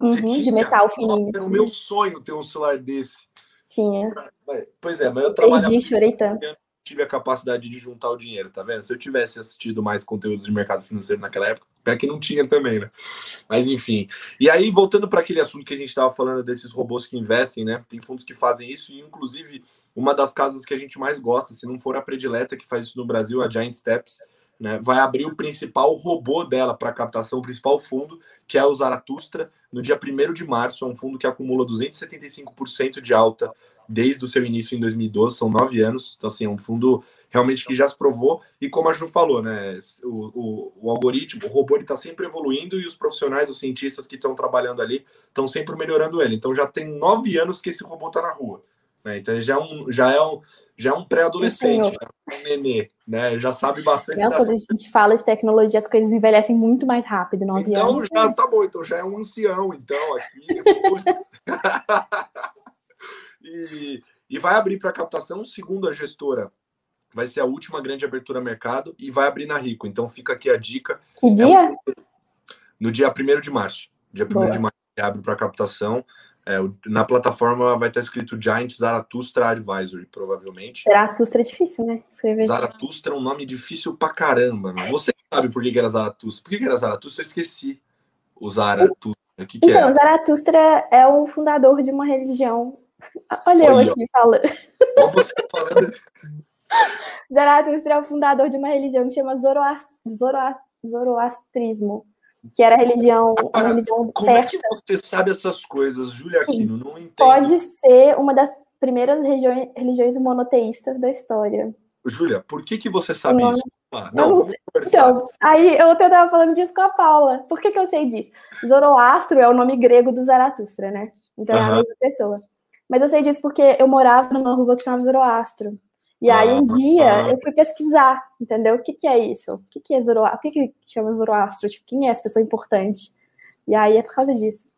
Uhum, de metal fininho. É o meu sonho ter um celular desse. Tinha. Pois é, mas eu trabalhava... Perdi, chorei tanto tive a capacidade de juntar o dinheiro, tá vendo? Se eu tivesse assistido mais conteúdos de mercado financeiro naquela época, é que não tinha também, né? Mas enfim. E aí, voltando para aquele assunto que a gente estava falando desses robôs que investem, né? Tem fundos que fazem isso, e inclusive uma das casas que a gente mais gosta, se não for a predileta que faz isso no Brasil, a Giant Steps, né? Vai abrir o principal robô dela para captação, o principal fundo, que é o Zaratustra, no dia 1 de março. É um fundo que acumula 275% de alta desde o seu início em 2012, são nove anos, então assim, é um fundo realmente que já se provou, e como a Ju falou, né, o, o, o algoritmo, o robô está sempre evoluindo e os profissionais, os cientistas que estão trabalhando ali, estão sempre melhorando ele, então já tem nove anos que esse robô está na rua, né, então ele já é um, já é um, já é um pré-adolescente, né, um nenê, né, já sabe bastante. Não, quando a gente fala de tecnologia, as coisas envelhecem muito mais rápido, nove então, anos. Então já tá bom, então já é um ancião, então, aqui, e, e vai abrir para captação, segundo a gestora. Vai ser a última grande abertura a mercado e vai abrir na Rico. Então fica aqui a dica. Que dia? É um... no dia 1 de março. Dia 1 de março abre para captação. É, na plataforma vai estar escrito Giant Zaratustra Advisory, provavelmente. Zaratustra é difícil, né? Escrever. Zaratustra é um nome difícil pra caramba. Né? Você sabe por que era Zaratustra? Por que era Zaratustra? Eu esqueci. O Zaratustra. O que, que então, é? Zaratustra é o fundador de uma religião Olha eu aqui falando. Olha você falando. Zaratustra é o fundador de uma religião que chama Zoroastrismo, que era a religião, Agora, religião Como persa. é que você sabe essas coisas, Julia Aquino? Não entendo. Pode ser uma das primeiras religiões, religiões monoteístas da história. Júlia, por que, que você sabe isso? Ah, não, vamos Então, aí eu estava falando disso com a Paula. Por que, que eu sei disso? Zoroastro é o nome grego do Zaratustra, né? Então é a mesma pessoa. Mas eu sei disso porque eu morava numa rua que chamava Zoroastro. E aí um dia eu fui pesquisar, entendeu? O que, que é isso? O que, que é Zoroastro? O que, que chama Zoroastro? Tipo, quem é essa pessoa importante? E aí é por causa disso.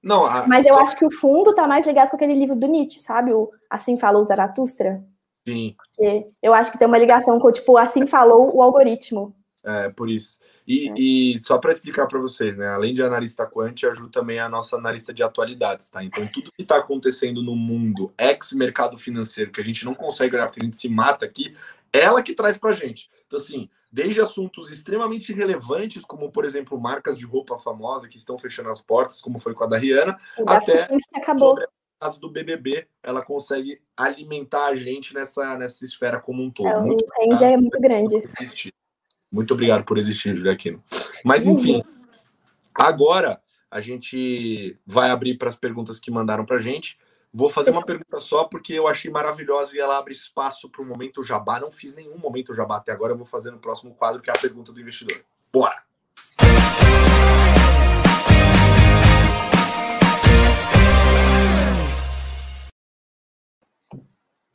Não, a... Mas eu acho que o fundo tá mais ligado com aquele livro do Nietzsche, sabe? O Assim Falou Zaratustra. Sim. Porque eu acho que tem uma ligação com, tipo, Assim Falou o algoritmo. É, por isso. E, é. e só para explicar para vocês, né? Além de analista quant, a Ju também é a nossa analista de atualidades, tá? Então, tudo que está acontecendo no mundo, ex-mercado financeiro, que a gente não consegue olhar porque a gente se mata aqui, é ela que traz para gente. Então, assim, desde assuntos extremamente relevantes, como, por exemplo, marcas de roupa famosa que estão fechando as portas, como foi com a da Rihanna, até sobre dados do BBB, ela consegue alimentar a gente nessa, nessa esfera como um todo. É, muito o range é muito grande. Muito obrigado por existir, Juliaquino. Mas, enfim, agora a gente vai abrir para as perguntas que mandaram para a gente. Vou fazer uma pergunta só, porque eu achei maravilhosa e ela abre espaço para o momento jabá. Não fiz nenhum momento jabá até agora, eu vou fazer no próximo quadro, que é a pergunta do investidor. Bora!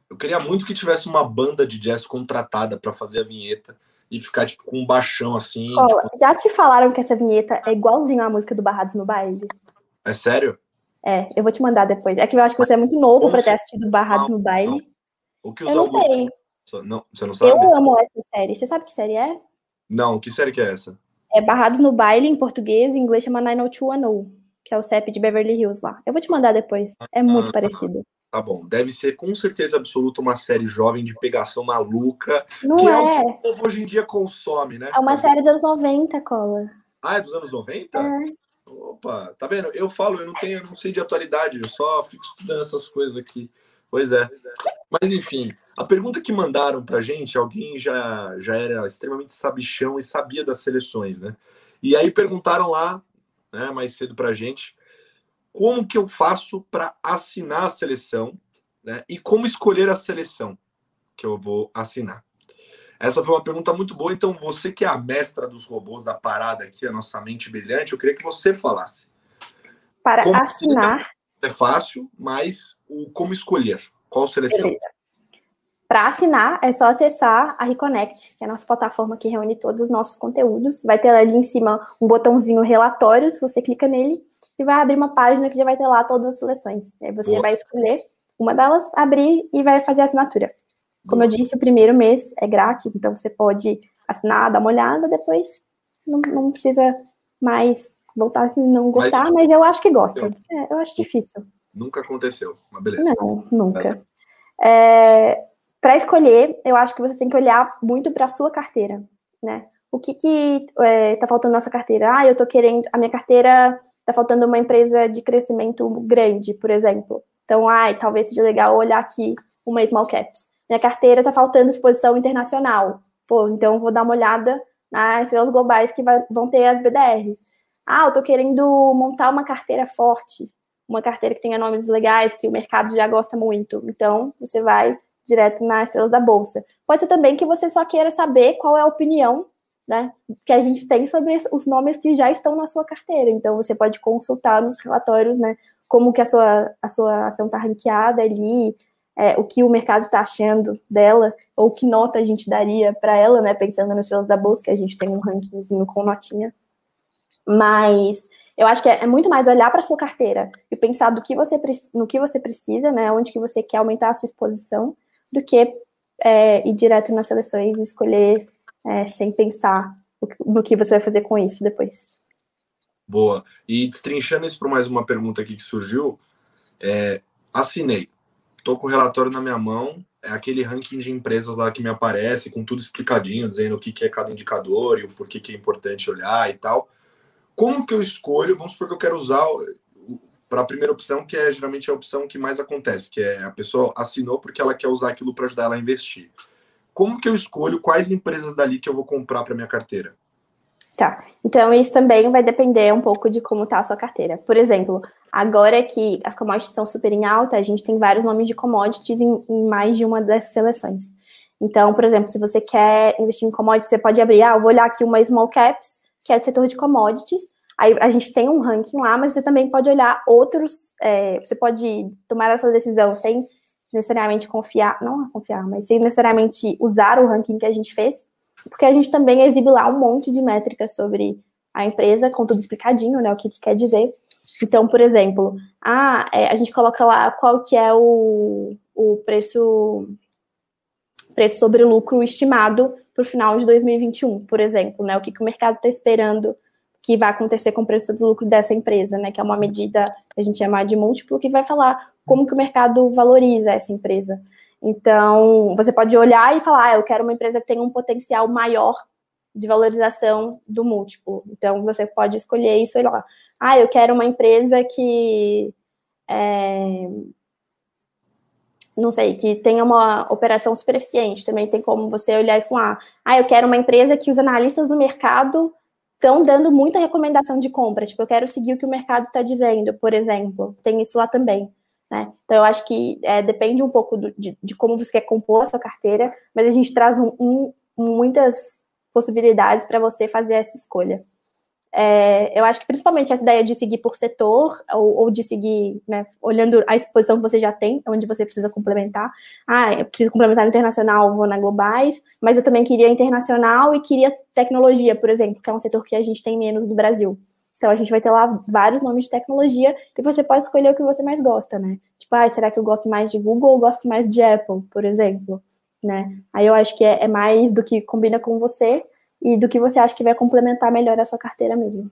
Eu queria muito que tivesse uma banda de jazz contratada para fazer a vinheta e ficar tipo com um baixão assim. Cola, tipo... Já te falaram que essa vinheta é igualzinho à música do Barrados no Baile? É sério? É, eu vou te mandar depois. É que eu acho que você é muito novo para ter assistido Barrados no Baile. O que eu não sei. Não, você não sabe? Eu amo essa série. Você sabe que série é? Não, que série que é essa? É Barrados no Baile em português, em inglês chama 90210, que é o CEP de Beverly Hills lá. Eu vou te mandar depois. É muito ah, parecido. Tá bom. Deve ser com certeza absoluta uma série jovem de pegação maluca. Não que é. é o que o povo hoje em dia consome, né? É uma série dos anos 90, Cola. Ah, é dos anos 90? É. Opa, tá vendo? Eu falo, eu não tenho, eu não sei de atualidade, eu só fico estudando essas coisas aqui. Pois é. Mas enfim, a pergunta que mandaram para gente, alguém já, já era extremamente sabichão e sabia das seleções, né? E aí perguntaram lá, né, mais cedo para gente, como que eu faço para assinar a seleção, né? E como escolher a seleção que eu vou assinar. Essa foi uma pergunta muito boa. Então, você que é a mestra dos robôs da parada aqui, a nossa mente brilhante, eu queria que você falasse. Para como assinar. É fácil, mas o como escolher? Qual seleção? Beleza. Para assinar, é só acessar a Reconnect, que é a nossa plataforma que reúne todos os nossos conteúdos. Vai ter ali em cima um botãozinho relatórios, você clica nele e vai abrir uma página que já vai ter lá todas as seleções. aí você Boa. vai escolher uma delas, abrir e vai fazer a assinatura. Como eu disse, o primeiro mês é grátis, então você pode assinar, dar uma olhada, depois não, não precisa mais voltar se não gostar, mas, mas eu acho que gosta. É, eu acho difícil. Nunca aconteceu, mas beleza. Não, nunca. É, para escolher, eu acho que você tem que olhar muito para a sua carteira, né? O que que é, tá faltando na nossa carteira? Ah, eu tô querendo, a minha carteira tá faltando uma empresa de crescimento grande, por exemplo. Então, ai, talvez seja legal olhar aqui uma small caps. Minha carteira tá faltando exposição internacional. Pô, então vou dar uma olhada nas estrelas globais que vai, vão ter as BDRs. Ah, eu tô querendo montar uma carteira forte, uma carteira que tenha nomes legais, que o mercado já gosta muito. Então, você vai direto nas estrelas da bolsa. Pode ser também que você só queira saber qual é a opinião né, que a gente tem sobre os nomes que já estão na sua carteira. Então, você pode consultar nos relatórios, né, como que a sua, a sua ação está ranqueada ali, é, o que o mercado está achando dela, ou que nota a gente daria para ela, né, pensando nos estrelas da bolsa, que a gente tem um rankingzinho com notinha. Mas eu acho que é, é muito mais olhar para a sua carteira e pensar do que você, no que você precisa, né, onde que você quer aumentar a sua exposição, do que é, ir direto nas seleções e escolher é, sem pensar no que você vai fazer com isso depois. Boa. E destrinchando isso para mais uma pergunta aqui que surgiu, é, assinei. Estou com o relatório na minha mão, é aquele ranking de empresas lá que me aparece, com tudo explicadinho, dizendo o que, que é cada indicador e o porquê que é importante olhar e tal. Como que eu escolho? Vamos supor que eu quero usar para a primeira opção, que é geralmente a opção que mais acontece, que é a pessoa assinou porque ela quer usar aquilo para ajudar ela a investir. Como que eu escolho quais empresas dali que eu vou comprar para minha carteira? Tá. Então, isso também vai depender um pouco de como está a sua carteira. Por exemplo, agora que as commodities estão super em alta, a gente tem vários nomes de commodities em, em mais de uma dessas seleções. Então, por exemplo, se você quer investir em commodities, você pode abrir, ah, eu vou olhar aqui uma small caps, que é do setor de commodities, Aí a gente tem um ranking lá, mas você também pode olhar outros. É, você pode tomar essa decisão sem necessariamente confiar, não confiar, mas sem necessariamente usar o ranking que a gente fez, porque a gente também exibe lá um monte de métricas sobre a empresa, com tudo explicadinho, né? O que, que quer dizer. Então, por exemplo, ah, é, a gente coloca lá qual que é o, o preço, preço sobre lucro estimado para o final de 2021, por exemplo, né? O que, que o mercado está esperando que vai acontecer com o preço do lucro dessa empresa, né? Que é uma medida que a gente chama de múltiplo, que vai falar como que o mercado valoriza essa empresa. Então, você pode olhar e falar, ah, eu quero uma empresa que tenha um potencial maior de valorização do múltiplo. Então, você pode escolher isso e lá. Ah, eu quero uma empresa que é, não sei, que tenha uma operação super eficiente. Também tem como você olhar e falar, ah, eu quero uma empresa que os analistas do mercado estão dando muita recomendação de compra. Tipo, eu quero seguir o que o mercado está dizendo, por exemplo. Tem isso lá também. Né? Então, eu acho que é, depende um pouco do, de, de, como você quer compor a sua carteira, mas a gente traz um, um, muitas possibilidades para você fazer essa escolha. É, eu acho que principalmente essa ideia de seguir por setor, ou, ou, de seguir, né, olhando a exposição que você já tem, onde você precisa complementar. Ah, eu preciso complementar internacional, vou na globais, mas eu também queria internacional e queria tecnologia, por exemplo, que é um setor que a gente tem menos do Brasil. Então a gente vai ter lá vários nomes de tecnologia e você pode escolher o que você mais gosta, né? Tipo, ah, será que eu gosto mais de Google ou gosto mais de Apple, por exemplo? Né? Aí eu acho que é, é mais do que combina com você e do que você acha que vai complementar melhor a sua carteira mesmo.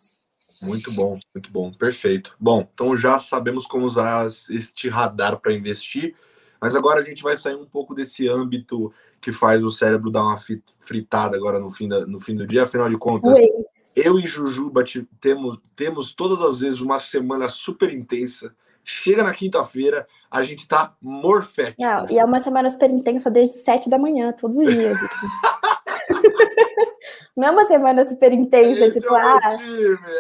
Muito bom, muito bom, perfeito. Bom, então já sabemos como usar este radar para investir, mas agora a gente vai sair um pouco desse âmbito que faz o cérebro dar uma fritada agora no fim, da, no fim do dia. Afinal de contas, Sim. eu e Jujuba temos, temos todas as vezes uma semana super intensa, Chega na quinta-feira, a gente tá morfético. Não, e é uma semana super intensa desde sete da manhã, todos os dias. Não é uma semana super intensa, Esse tipo, é ah.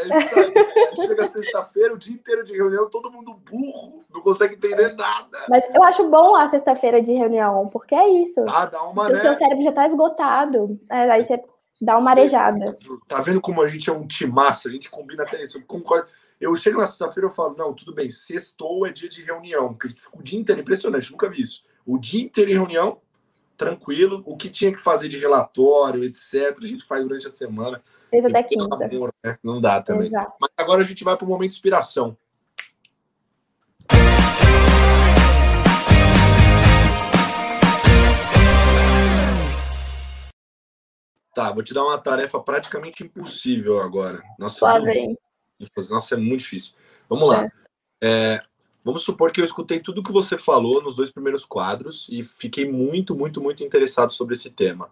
É. Chega sexta-feira, o dia inteiro de reunião, todo mundo burro, não consegue entender nada. mas eu acho bom a sexta-feira de reunião, porque é isso. Tá, dá uma, o seu né? cérebro já tá esgotado, é, aí você dá uma arejada. Tá vendo como a gente é um timaço? A gente combina até isso. Eu concordo. Eu chego na sexta-feira e falo, não, tudo bem, sextou é dia de reunião, porque fica o dia inteiro, impressionante, nunca vi isso. O dia inteiro em reunião, tranquilo, o que tinha que fazer de relatório, etc., a gente faz durante a semana. Fez até quinta. amor, né? Não dá também. Exato. Mas agora a gente vai para o momento inspiração. Tá, vou te dar uma tarefa praticamente impossível agora. Nossa, Lá eu vem. nossa, é muito difícil. Vamos lá. É, vamos supor que eu escutei tudo que você falou nos dois primeiros quadros e fiquei muito, muito, muito interessado sobre esse tema,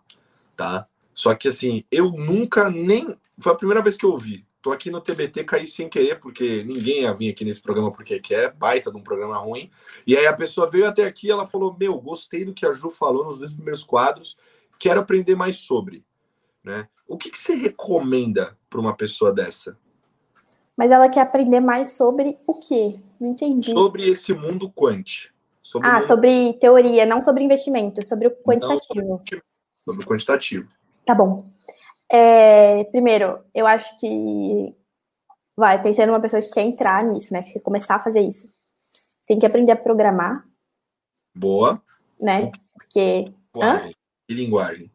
tá? Só que assim, eu nunca nem. Foi a primeira vez que eu ouvi. Tô aqui no TBT, caí sem querer, porque ninguém ia vir aqui nesse programa porque quer, baita de um programa ruim. E aí a pessoa veio até aqui ela falou: Meu, gostei do que a Ju falou nos dois primeiros quadros, quero aprender mais sobre. Né? O que, que você recomenda para uma pessoa dessa? Mas ela quer aprender mais sobre o quê? Não entendi. Sobre esse mundo quant. Sobre Ah, mundo- sobre teoria, não sobre investimento, sobre o quantitativo. sobre o quantitativo. Tá bom. É, primeiro, eu acho que. Vai, pensando numa pessoa que quer entrar nisso, né? Que quer começar a fazer isso. Tem que aprender a programar, Boa. né? Porque Linguagem. E linguagem.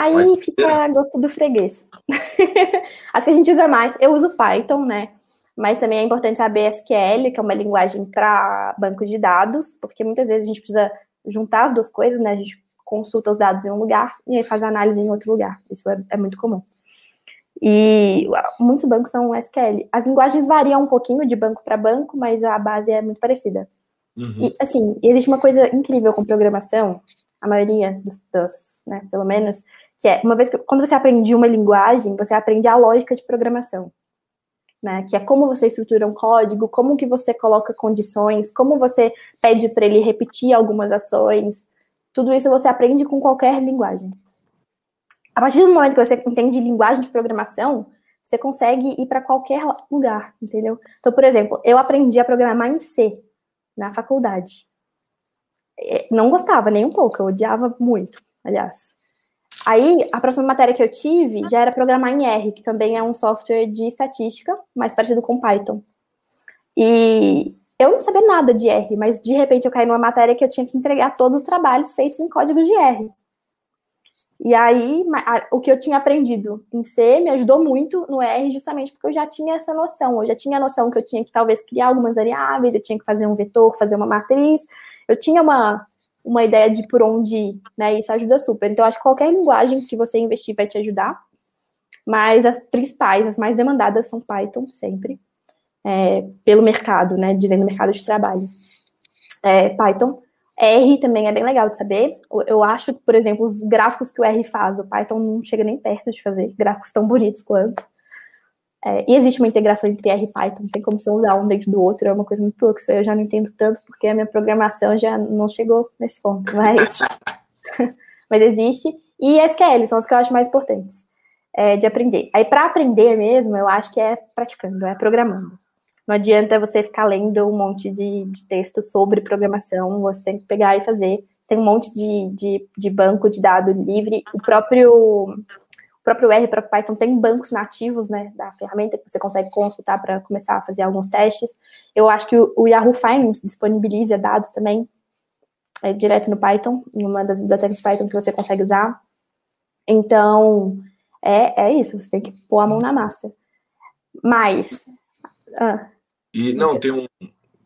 Aí Vai fica a gosto do freguês. As que a gente usa mais, eu uso Python, né? Mas também é importante saber SQL, que é uma linguagem para banco de dados, porque muitas vezes a gente precisa juntar as duas coisas, né? A gente consulta os dados em um lugar e aí faz a análise em outro lugar. Isso é, é muito comum. E muitos bancos são SQL. As linguagens variam um pouquinho de banco para banco, mas a base é muito parecida. Uhum. E, assim, existe uma coisa incrível com programação, a maioria dos, dos né, pelo menos, que é, uma vez que, quando você aprende uma linguagem, você aprende a lógica de programação, né, que é como você estrutura um código, como que você coloca condições, como você pede para ele repetir algumas ações, tudo isso você aprende com qualquer linguagem. A partir do momento que você entende linguagem de programação, você consegue ir para qualquer lugar, entendeu? Então, por exemplo, eu aprendi a programar em C, na faculdade. É, Não gostava nem um pouco, eu odiava muito, aliás. Aí, a próxima matéria que eu tive já era programar em R, que também é um software de estatística, mais parecido com Python. E eu não sabia nada de R, mas de repente eu caí numa matéria que eu tinha que entregar todos os trabalhos feitos em código de R. E aí, o que eu tinha aprendido em C me ajudou muito no R, justamente porque eu já tinha essa noção. Eu já tinha a noção que eu tinha que talvez criar algumas variáveis, eu tinha que fazer um vetor, fazer uma matriz. Eu tinha uma, uma ideia de por onde ir, né? Isso ajuda super. Então, acho que qualquer linguagem que você investir vai te ajudar. Mas as principais, as mais demandadas são Python, sempre. é, pelo mercado, né? Dizendo mercado de trabalho. É, Python. R também é bem legal de saber. Eu acho, por exemplo, os gráficos que o R faz, o Python não chega nem perto de fazer gráficos tão bonitos quanto. É, e existe uma integração entre R e Python, não tem como você usar um dentro do outro, é uma coisa muito louca. Isso eu já não entendo tanto, porque a minha programação já não chegou nesse ponto, mas, mas existe. E SQL são os que eu acho mais importantes é, de aprender. Aí, para aprender mesmo, eu acho que é praticando, é programando. Não adianta você ficar lendo um monte de, de texto sobre programação, você tem que pegar e fazer. Tem um monte de, de, de banco de dados livre. O próprio, próprio R, próprio Python tem bancos nativos, né, da ferramenta que você consegue consultar para começar a fazer alguns testes. Eu acho que o, o Yahoo Finance disponibiliza dados também é, direto no Python, em uma das bibliotecas Python que você consegue usar. Então, é, é isso, você tem que pôr a mão na massa. Mas. Ah, E não, tem um,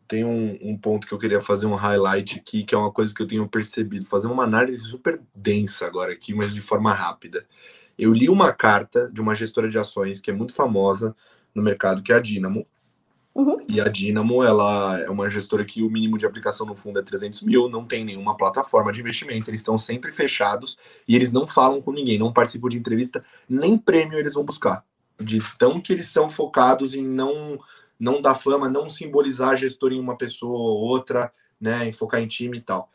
tem um, um ponto que eu queria fazer um highlight aqui, que é uma coisa que eu tenho percebido, fazer uma análise super densa agora aqui, mas de forma rápida. Eu li uma carta de uma gestora de ações que é muito famosa no mercado, que é a Dynamo. Uhum. E a Dynamo, ela é uma gestora que o mínimo de aplicação no fundo é 300 mil, não tem nenhuma plataforma de investimento, eles estão sempre fechados e eles não falam com ninguém, não participam de entrevista, nem prêmio eles vão buscar. De tão que eles são focados em não não dar fama, não simbolizar gestor em uma pessoa ou outra, né? Em focar em time e tal.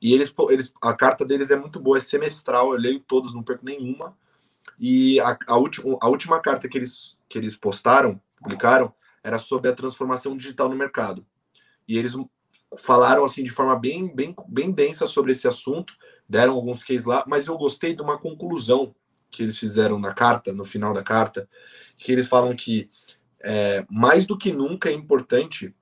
E eles, eles, a carta deles é muito boa, é semestral, eu leio todos, não perco nenhuma. E a, a, última, a última carta que eles, que eles postaram, publicaram, era sobre a transformação digital no mercado. E eles falaram assim de forma bem, bem, bem densa sobre esse assunto, deram alguns cases lá, mas eu gostei de uma conclusão que eles fizeram na carta, no final da carta, que eles falam que é, mais do que nunca é importante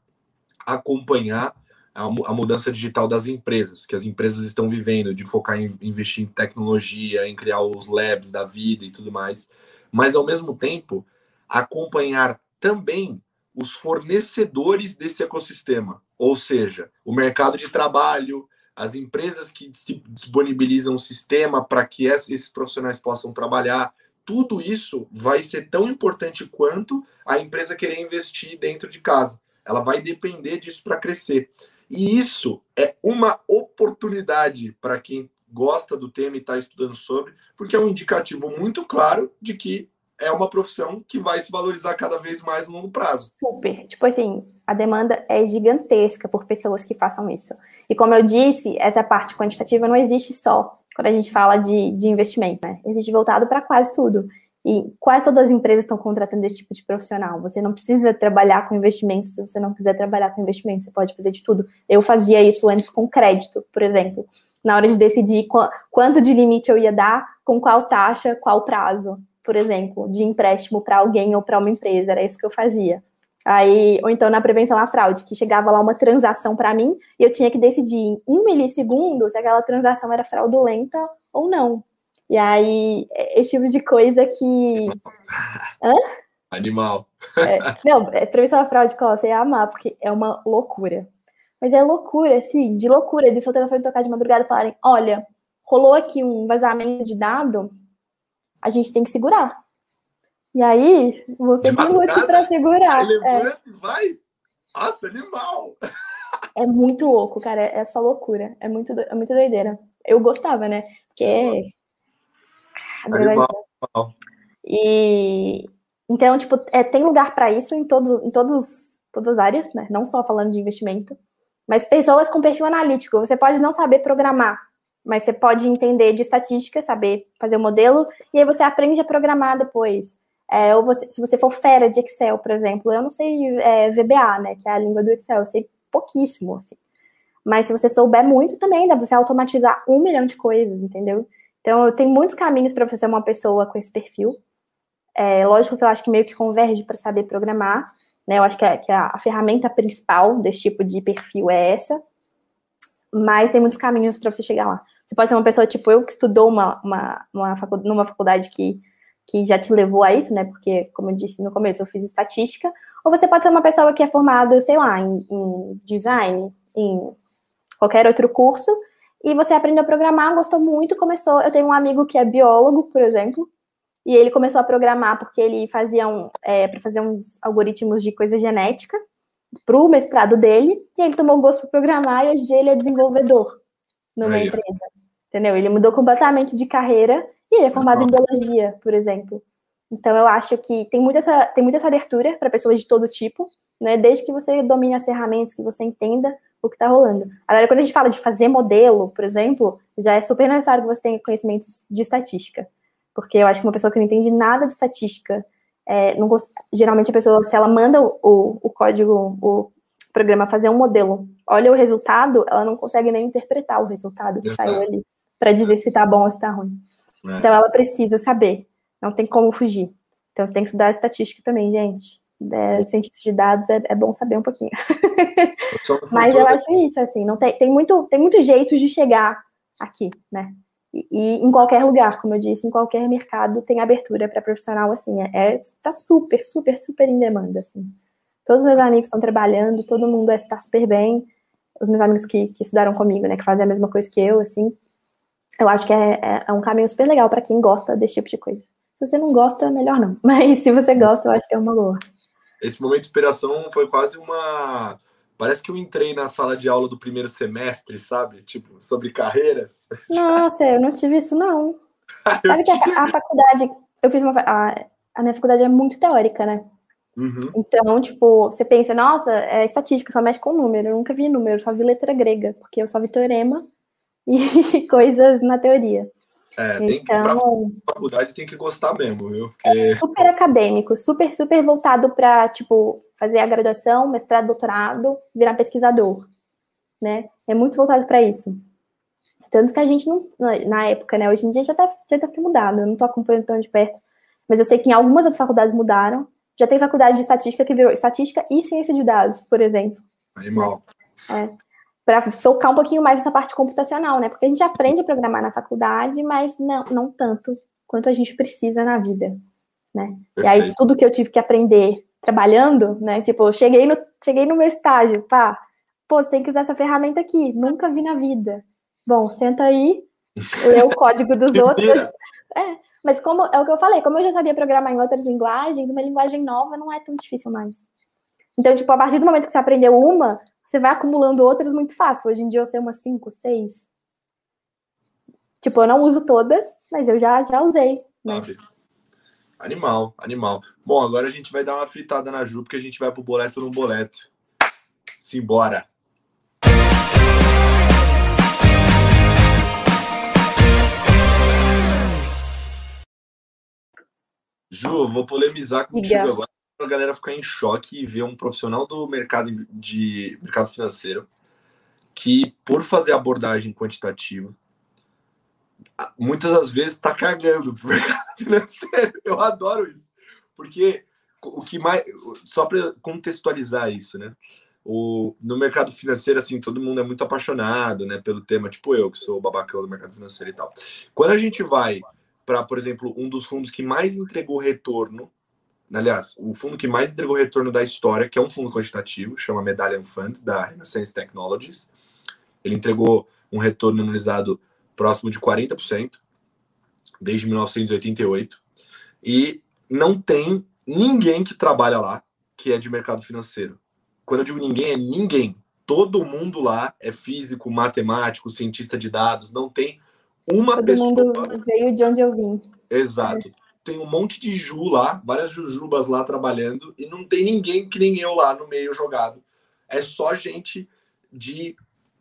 acompanhar a, mudança digital das empresas, que as empresas estão vivendo, de focar em investir em tecnologia, em criar os labs da vida e tudo mais, mas ao mesmo tempo acompanhar também os fornecedores desse ecossistema, ou seja, o mercado de trabalho, as empresas que disponibilizam o sistema para que esses profissionais possam trabalhar, tudo isso vai ser tão importante quanto a empresa querer investir dentro de casa. Ela vai depender disso para crescer. E isso é uma oportunidade para quem gosta do tema e está estudando sobre, porque é um indicativo muito claro de que é uma profissão que vai se valorizar cada vez mais no longo prazo. Super. Tipo assim, a demanda é gigantesca por pessoas que façam isso. E como eu disse, essa parte quantitativa não existe só quando a gente fala de, de investimento, né? Existe voltado para quase tudo. E quase todas as empresas estão contratando esse tipo de profissional. Você não precisa trabalhar com investimentos se você não quiser trabalhar com investimentos, você pode fazer de tudo. Eu fazia isso antes com crédito, por exemplo. Na hora de decidir qu quanto de limite eu ia dar, com qual taxa, qual prazo por exemplo, de empréstimo para alguém ou para uma empresa, era isso que eu fazia. Aí, ou então na prevenção à fraude, que chegava lá uma transação para mim e eu tinha que decidir em um milissegundo se aquela transação era fraudulenta ou não. E aí, é, esse tipo de coisa que. Hã? Animal. É, não, é, prevenção à fraude, que você ia amar, porque é uma loucura. Mas é loucura, assim, de loucura, de seu telefone tocar de madrugada e falarem: olha, rolou aqui um vazamento de dado a gente tem que segurar. E aí, você tem muito para segurar. Levanta é. e vai. Nossa, animal! É muito louco, cara. É só loucura. É muito, é muito doideira. Eu gostava, né? Porque. Animal. E então, tipo, é, tem lugar para isso em, todos, em todos, todas as áreas, né? Não só falando de investimento, mas pessoas com perfil analítico. Você pode não saber programar, mas você pode entender de estatística, saber fazer o modelo, e aí você aprende a programar depois. É, ou você, se você for fera de Excel, por exemplo, eu não sei é, VBA, né, que é a língua do Excel, eu sei pouquíssimo, assim. Mas se você souber muito também, dá pra você automatizar um milhão de coisas, entendeu? Então, eu tenho muitos caminhos para ser uma pessoa com esse perfil. É, lógico que eu acho que meio que converge para saber programar, né? Eu acho que, a, que a ferramenta principal desse tipo de perfil é essa, mas tem muitos caminhos para você chegar lá. Você pode ser uma pessoa tipo eu, que estudou uma, uma, uma faculdade, numa faculdade que, que já te levou a isso, né? Porque, como eu disse no começo, eu fiz estatística. Ou você pode ser uma pessoa que é formada, sei lá, em, em design, em qualquer outro curso, e você aprendeu a programar, gostou muito, começou. Eu tenho um amigo que é biólogo, por exemplo, e ele começou a programar porque ele fazia um, é, para fazer uns algoritmos de coisa genética para o mestrado dele, e ele tomou gosto por programar e hoje ele é desenvolvedor numa Aí. empresa. Entendeu? Ele mudou completamente de carreira e ele é formado em biologia, por exemplo. Então eu acho que tem muita essa, tem muita essa abertura para pessoas de todo tipo, né? Desde que você domine as ferramentas, que você entenda o que está rolando. Agora, quando a gente fala de fazer modelo, por exemplo, já é super necessário que você tenha conhecimentos de estatística. Porque eu acho que uma pessoa que não entende nada de estatística, é, não, geralmente a pessoa, se ela manda o, o código, o programa fazer um modelo, olha o resultado, ela não consegue nem interpretar o resultado que saiu ali para dizer se tá bom ou se tá ruim. É. Então ela precisa saber, não tem como fugir. Então tem que estudar estatística também, gente. É, cientista de dados é, é, bom saber um pouquinho. Mas eu acho isso, assim, não tem, tem, muito, tem muitos jeitos de chegar aqui, né? E, e, em qualquer lugar, como eu disse, em qualquer mercado tem abertura para profissional, assim, é, é, tá super, super, super em demanda, assim. Todos os meus amigos estão trabalhando, todo mundo está super bem. Os meus amigos que, que estudaram comigo, né, que fazem a mesma coisa que eu, assim. Eu acho que é, é, é um caminho super legal para quem gosta desse tipo de coisa. Se você não gosta, melhor não. Mas se você gosta, eu acho que é uma boa. Esse momento de inspiração foi quase uma. Parece que eu entrei na sala de aula do primeiro semestre, sabe? Tipo, sobre carreiras. Nossa, eu não tive isso, não. sabe que a, a, faculdade. Eu fiz uma. A, a minha faculdade é muito teórica, né? Uhum. Então, tipo, você pensa, nossa, é estatística, só mexe com número. Eu nunca vi número, só vi letra grega, porque eu só vi teorema e coisas na teoria. É, tem então, que, pra então faculdade tem que gostar mesmo, viu? Porque... É super acadêmico, super, super voltado para, tipo, fazer a graduação, mestrado, doutorado, virar pesquisador, né? É muito voltado para isso. Tanto que a gente não, na época, né? Hoje em dia já tá, já tá mudado, eu não tô acompanhando tão de perto. Mas eu sei que em algumas outras faculdades mudaram. Já tem faculdade de estatística que virou estatística e ciência de dados, por exemplo. Animal. É. Para focar um pouquinho mais essa parte computacional, né? Porque a gente aprende a programar na faculdade, mas não, não tanto quanto a gente precisa na vida, né? Perfeito. E aí tudo que eu tive que aprender trabalhando, né? Tipo, eu cheguei no, cheguei no meu estágio, pá, pô, você tem que usar essa ferramenta aqui, nunca vi na vida. Bom, senta aí, lê o código dos outros. É, mas como é o que eu falei, como eu já sabia programar em outras linguagens, uma linguagem nova não é tão difícil mais. Então, tipo, a partir do momento que você aprendeu uma, você vai acumulando outras muito fácil. Hoje em dia eu sei umas cinco, seis. Tipo, eu não uso todas, mas eu já, já usei. Né? Animal, animal. Bom, agora a gente vai dar uma fritada na Ju, porque a gente vai pro boleto no boleto. Simbora! Ju, vou polemizar contigo Liga. agora a galera ficar em choque e ver um profissional do mercado de mercado financeiro que, por fazer abordagem quantitativa, muitas das vezes está cagando pro mercado financeiro. Eu adoro isso. Porque o que mais. Só para contextualizar isso, né? O, no mercado financeiro, assim, todo mundo é muito apaixonado, né, pelo tema, tipo eu, que sou babacão do mercado financeiro e tal. Quando a gente vai para, por exemplo, um dos fundos que mais entregou retorno, aliás, o fundo que mais entregou retorno da história, que é um fundo quantitativo, chama Medallion Fund, da Renaissance Technologies. Ele entregou um retorno anualizado próximo de 40%, desde 1988. E não tem ninguém que trabalha lá que é de mercado financeiro. Quando eu digo ninguém, é ninguém. Todo mundo lá é físico, matemático, cientista de dados, não tem uma Todo pessoa. Mundo veio de onde eu vim. Exato. Tem um monte de Ju lá, várias Jujubas lá trabalhando, e não tem ninguém que nem eu lá no meio jogado. É só gente de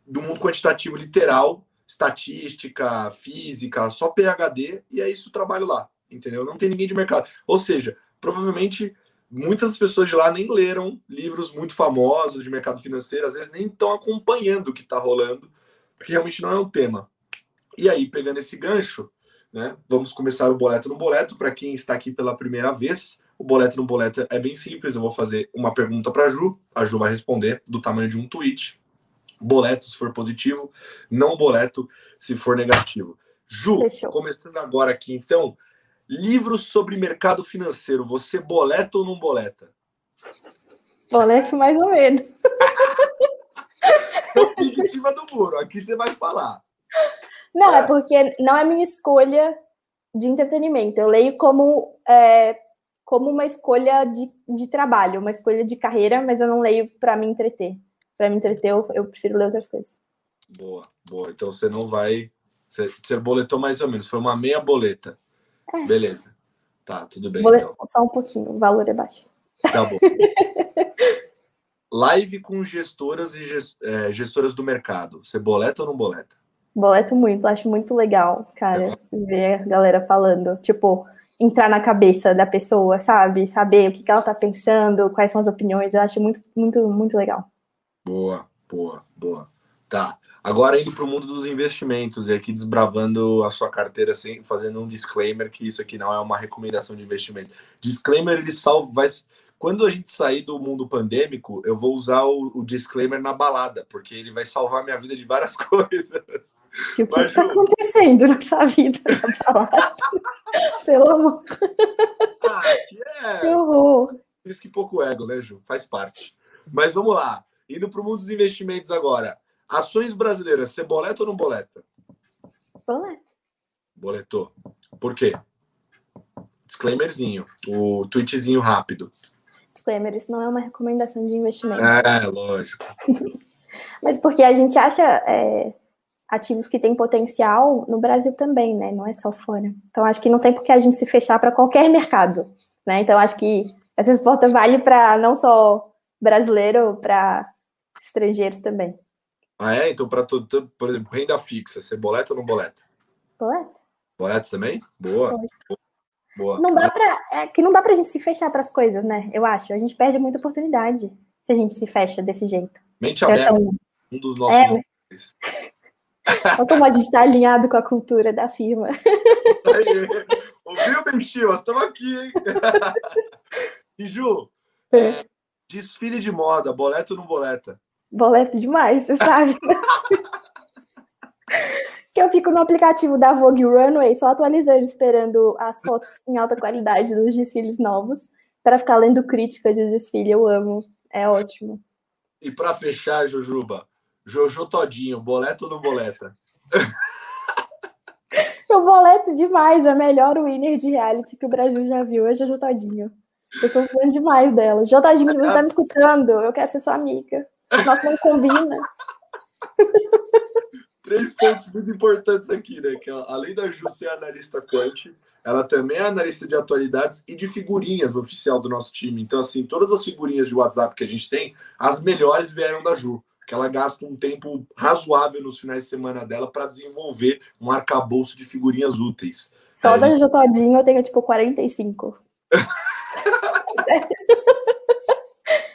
do mundo quantitativo literal, estatística, física, só PhD, e é isso o trabalho lá, entendeu? Não tem ninguém de mercado. Ou seja, provavelmente muitas pessoas de lá nem leram livros muito famosos de mercado financeiro, às vezes nem estão acompanhando o que está rolando, porque realmente não é um tema. E aí, pegando esse gancho, né, vamos começar o boleto no boleto. Para quem está aqui pela primeira vez, o boleto no boleto é bem simples. Eu vou fazer uma pergunta para a Ju, a Ju vai responder do tamanho de um tweet. Boleto se for positivo, não boleto se for negativo. Ju, Fechou. começando agora aqui, então, livros sobre mercado financeiro, você boleta ou não boleta? Boleto mais ou menos. Eu fico em cima do muro, aqui você vai falar. Não, é. é porque não é minha escolha de entretenimento. Eu leio como, é, como uma escolha de, de trabalho, uma escolha de carreira, mas eu não leio para me entreter. Para me entreter, eu, eu, prefiro ler outras coisas. Boa, boa. Então você não vai. Você, você boletou mais ou menos, foi uma meia boleta. É. Beleza. Tá, tudo bem. então. Só um pouquinho, o valor é baixo. Tá bom. Live com gestoras e é, gestoras do mercado. Você boleta ou não boleta? Boleto muito, acho muito legal, cara, ver a galera falando, tipo, entrar na cabeça da pessoa, sabe? Saber o que, que ela tá pensando, quais são as opiniões, eu acho muito, muito, muito legal. Boa, boa, boa. Tá. Agora indo para o mundo dos investimentos e aqui desbravando a sua carteira, assim, fazendo um disclaimer que isso aqui não é uma recomendação de investimento. Disclaimer ele salva, vai, quando a gente sair do mundo pandêmico, eu vou usar o, o disclaimer na balada, porque ele vai salvar minha vida de várias coisas. E o que está acontecendo nessa vida na balada? Pelo amor. Ah, que é. Que horror. Isso que pouco ego, né, Ju? Faz parte. Mas vamos lá. Indo para o mundo dos investimentos agora. Ações brasileiras, você boleta ou não boleta? Boleta. Boletou. Por quê? Disclaimerzinho. O tweetzinho rápido disclaimer, isso não é uma recomendação de investimento. É, lógico. Mas porque a gente acha é, ativos que têm potencial no Brasil também, né? Não é só fora. Então acho que não tem por que a gente se fechar para qualquer mercado, né? Então acho que essa resposta vale para não só brasileiro, para estrangeiros também. Ah, é? Então, para todo, por exemplo, renda fixa, você boleta ou não boleta? Boleta. Boleta também? Boa. Boa. Não dá para é que não dá pra gente se fechar para as coisas, né? Eu acho. A gente perde muita oportunidade se a gente se fecha desse jeito. Mente aberta. Tão... Um dos nossos. É. Olha como a gente está alinhado com a cultura da firma. Aí, ouviu, Benchil? Estamos aqui, hein? e Ju, é. desfile de moda, boleto ou não boleta? Boleto demais, você sabe. que eu fico no aplicativo da Vogue Runway só atualizando, esperando as fotos em alta qualidade dos desfiles novos, para ficar lendo crítica de desfile. Eu amo, é ótimo. E para fechar, Jujuba, Jojo Todinho, boleto ou não boleta? eu boleto demais, a melhor winner de reality que o Brasil já viu é Jojo Todinho. Eu sou fã demais dela. Jojo Todinho, você tá me escutando, eu quero ser sua amiga. Nossa, não combina. Três pontos muito importantes aqui, né? Que ela, além da Ju ser analista quant, ela também é analista de atualidades e de figurinhas oficial do nosso time. Então, assim, todas as figurinhas de WhatsApp que a gente tem, as melhores vieram da Ju. Que ela gasta um tempo razoável nos finais de semana dela para desenvolver um arcabouço de figurinhas úteis. Só é, da Ju Todinho eu tenho tipo 45.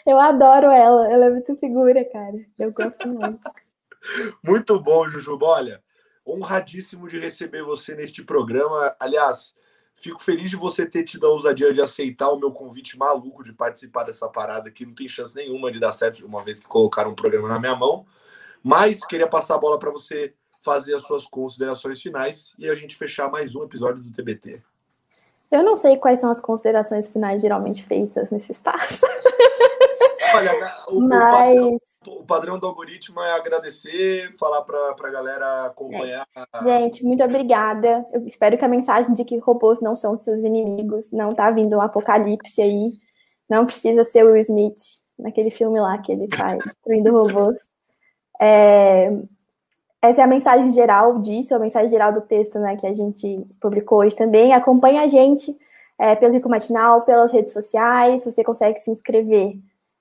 Eu adoro ela, ela é muito figura, cara. Eu gosto muito. Muito bom, Jujuba. Olha, honradíssimo de receber você neste programa. Aliás, fico feliz de você ter tido a ousadia de aceitar o meu convite maluco de participar dessa parada que não tem chance nenhuma de dar certo, uma vez que colocaram um programa na minha mão. Mas queria passar a bola para você fazer as suas considerações finais e a gente fechar mais um episódio do TBT. Eu não sei quais são as considerações finais geralmente feitas nesse espaço. Olha, o, Mas... o, padrão, o, padrão, do algoritmo é agradecer, falar para a galera acompanhar. É. Gente, muito obrigada. Eu espero que a mensagem de que robôs não são seus inimigos, não tá vindo um apocalipse aí. Não precisa ser o Will Smith naquele filme lá que ele faz, destruindo robôs. É, essa é a mensagem geral disso, a mensagem geral do texto né, que a gente publicou hoje também. Acompanhe a gente é, pelo Rico Matinal, pelas redes sociais, você consegue se inscrever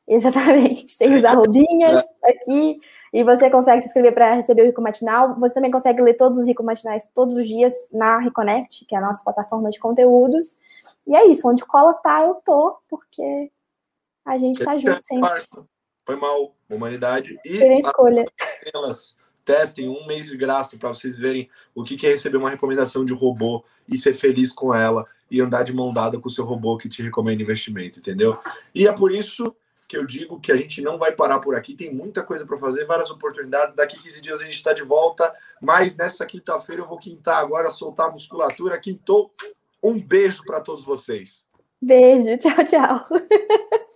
Exatamente, tem os arrobinhas aqui, e você consegue se inscrever para receber o Rico Matinal. Você também consegue ler todos os Rico Matinais todos os dias na Reconnect, que é a nossa plataforma de conteúdos. E é isso, onde cola tá, eu tô, porque a gente tá junto sempre. Foi mal, humanidade. E Tem escolha. Elas testem um mês de graça para vocês verem o que é receber uma recomendação de robô e ser feliz com ela e andar de mão dada com o seu robô que te recomenda investimento, entendeu? E é por isso que eu digo que a gente não vai parar por aqui, tem muita coisa para fazer, várias oportunidades. Daqui 15 dias a gente está de volta, mas nessa quinta-feira eu vou quintar agora, soltar a musculatura. Quintou. Um beijo para todos vocês. Beijo, tchau, tchau.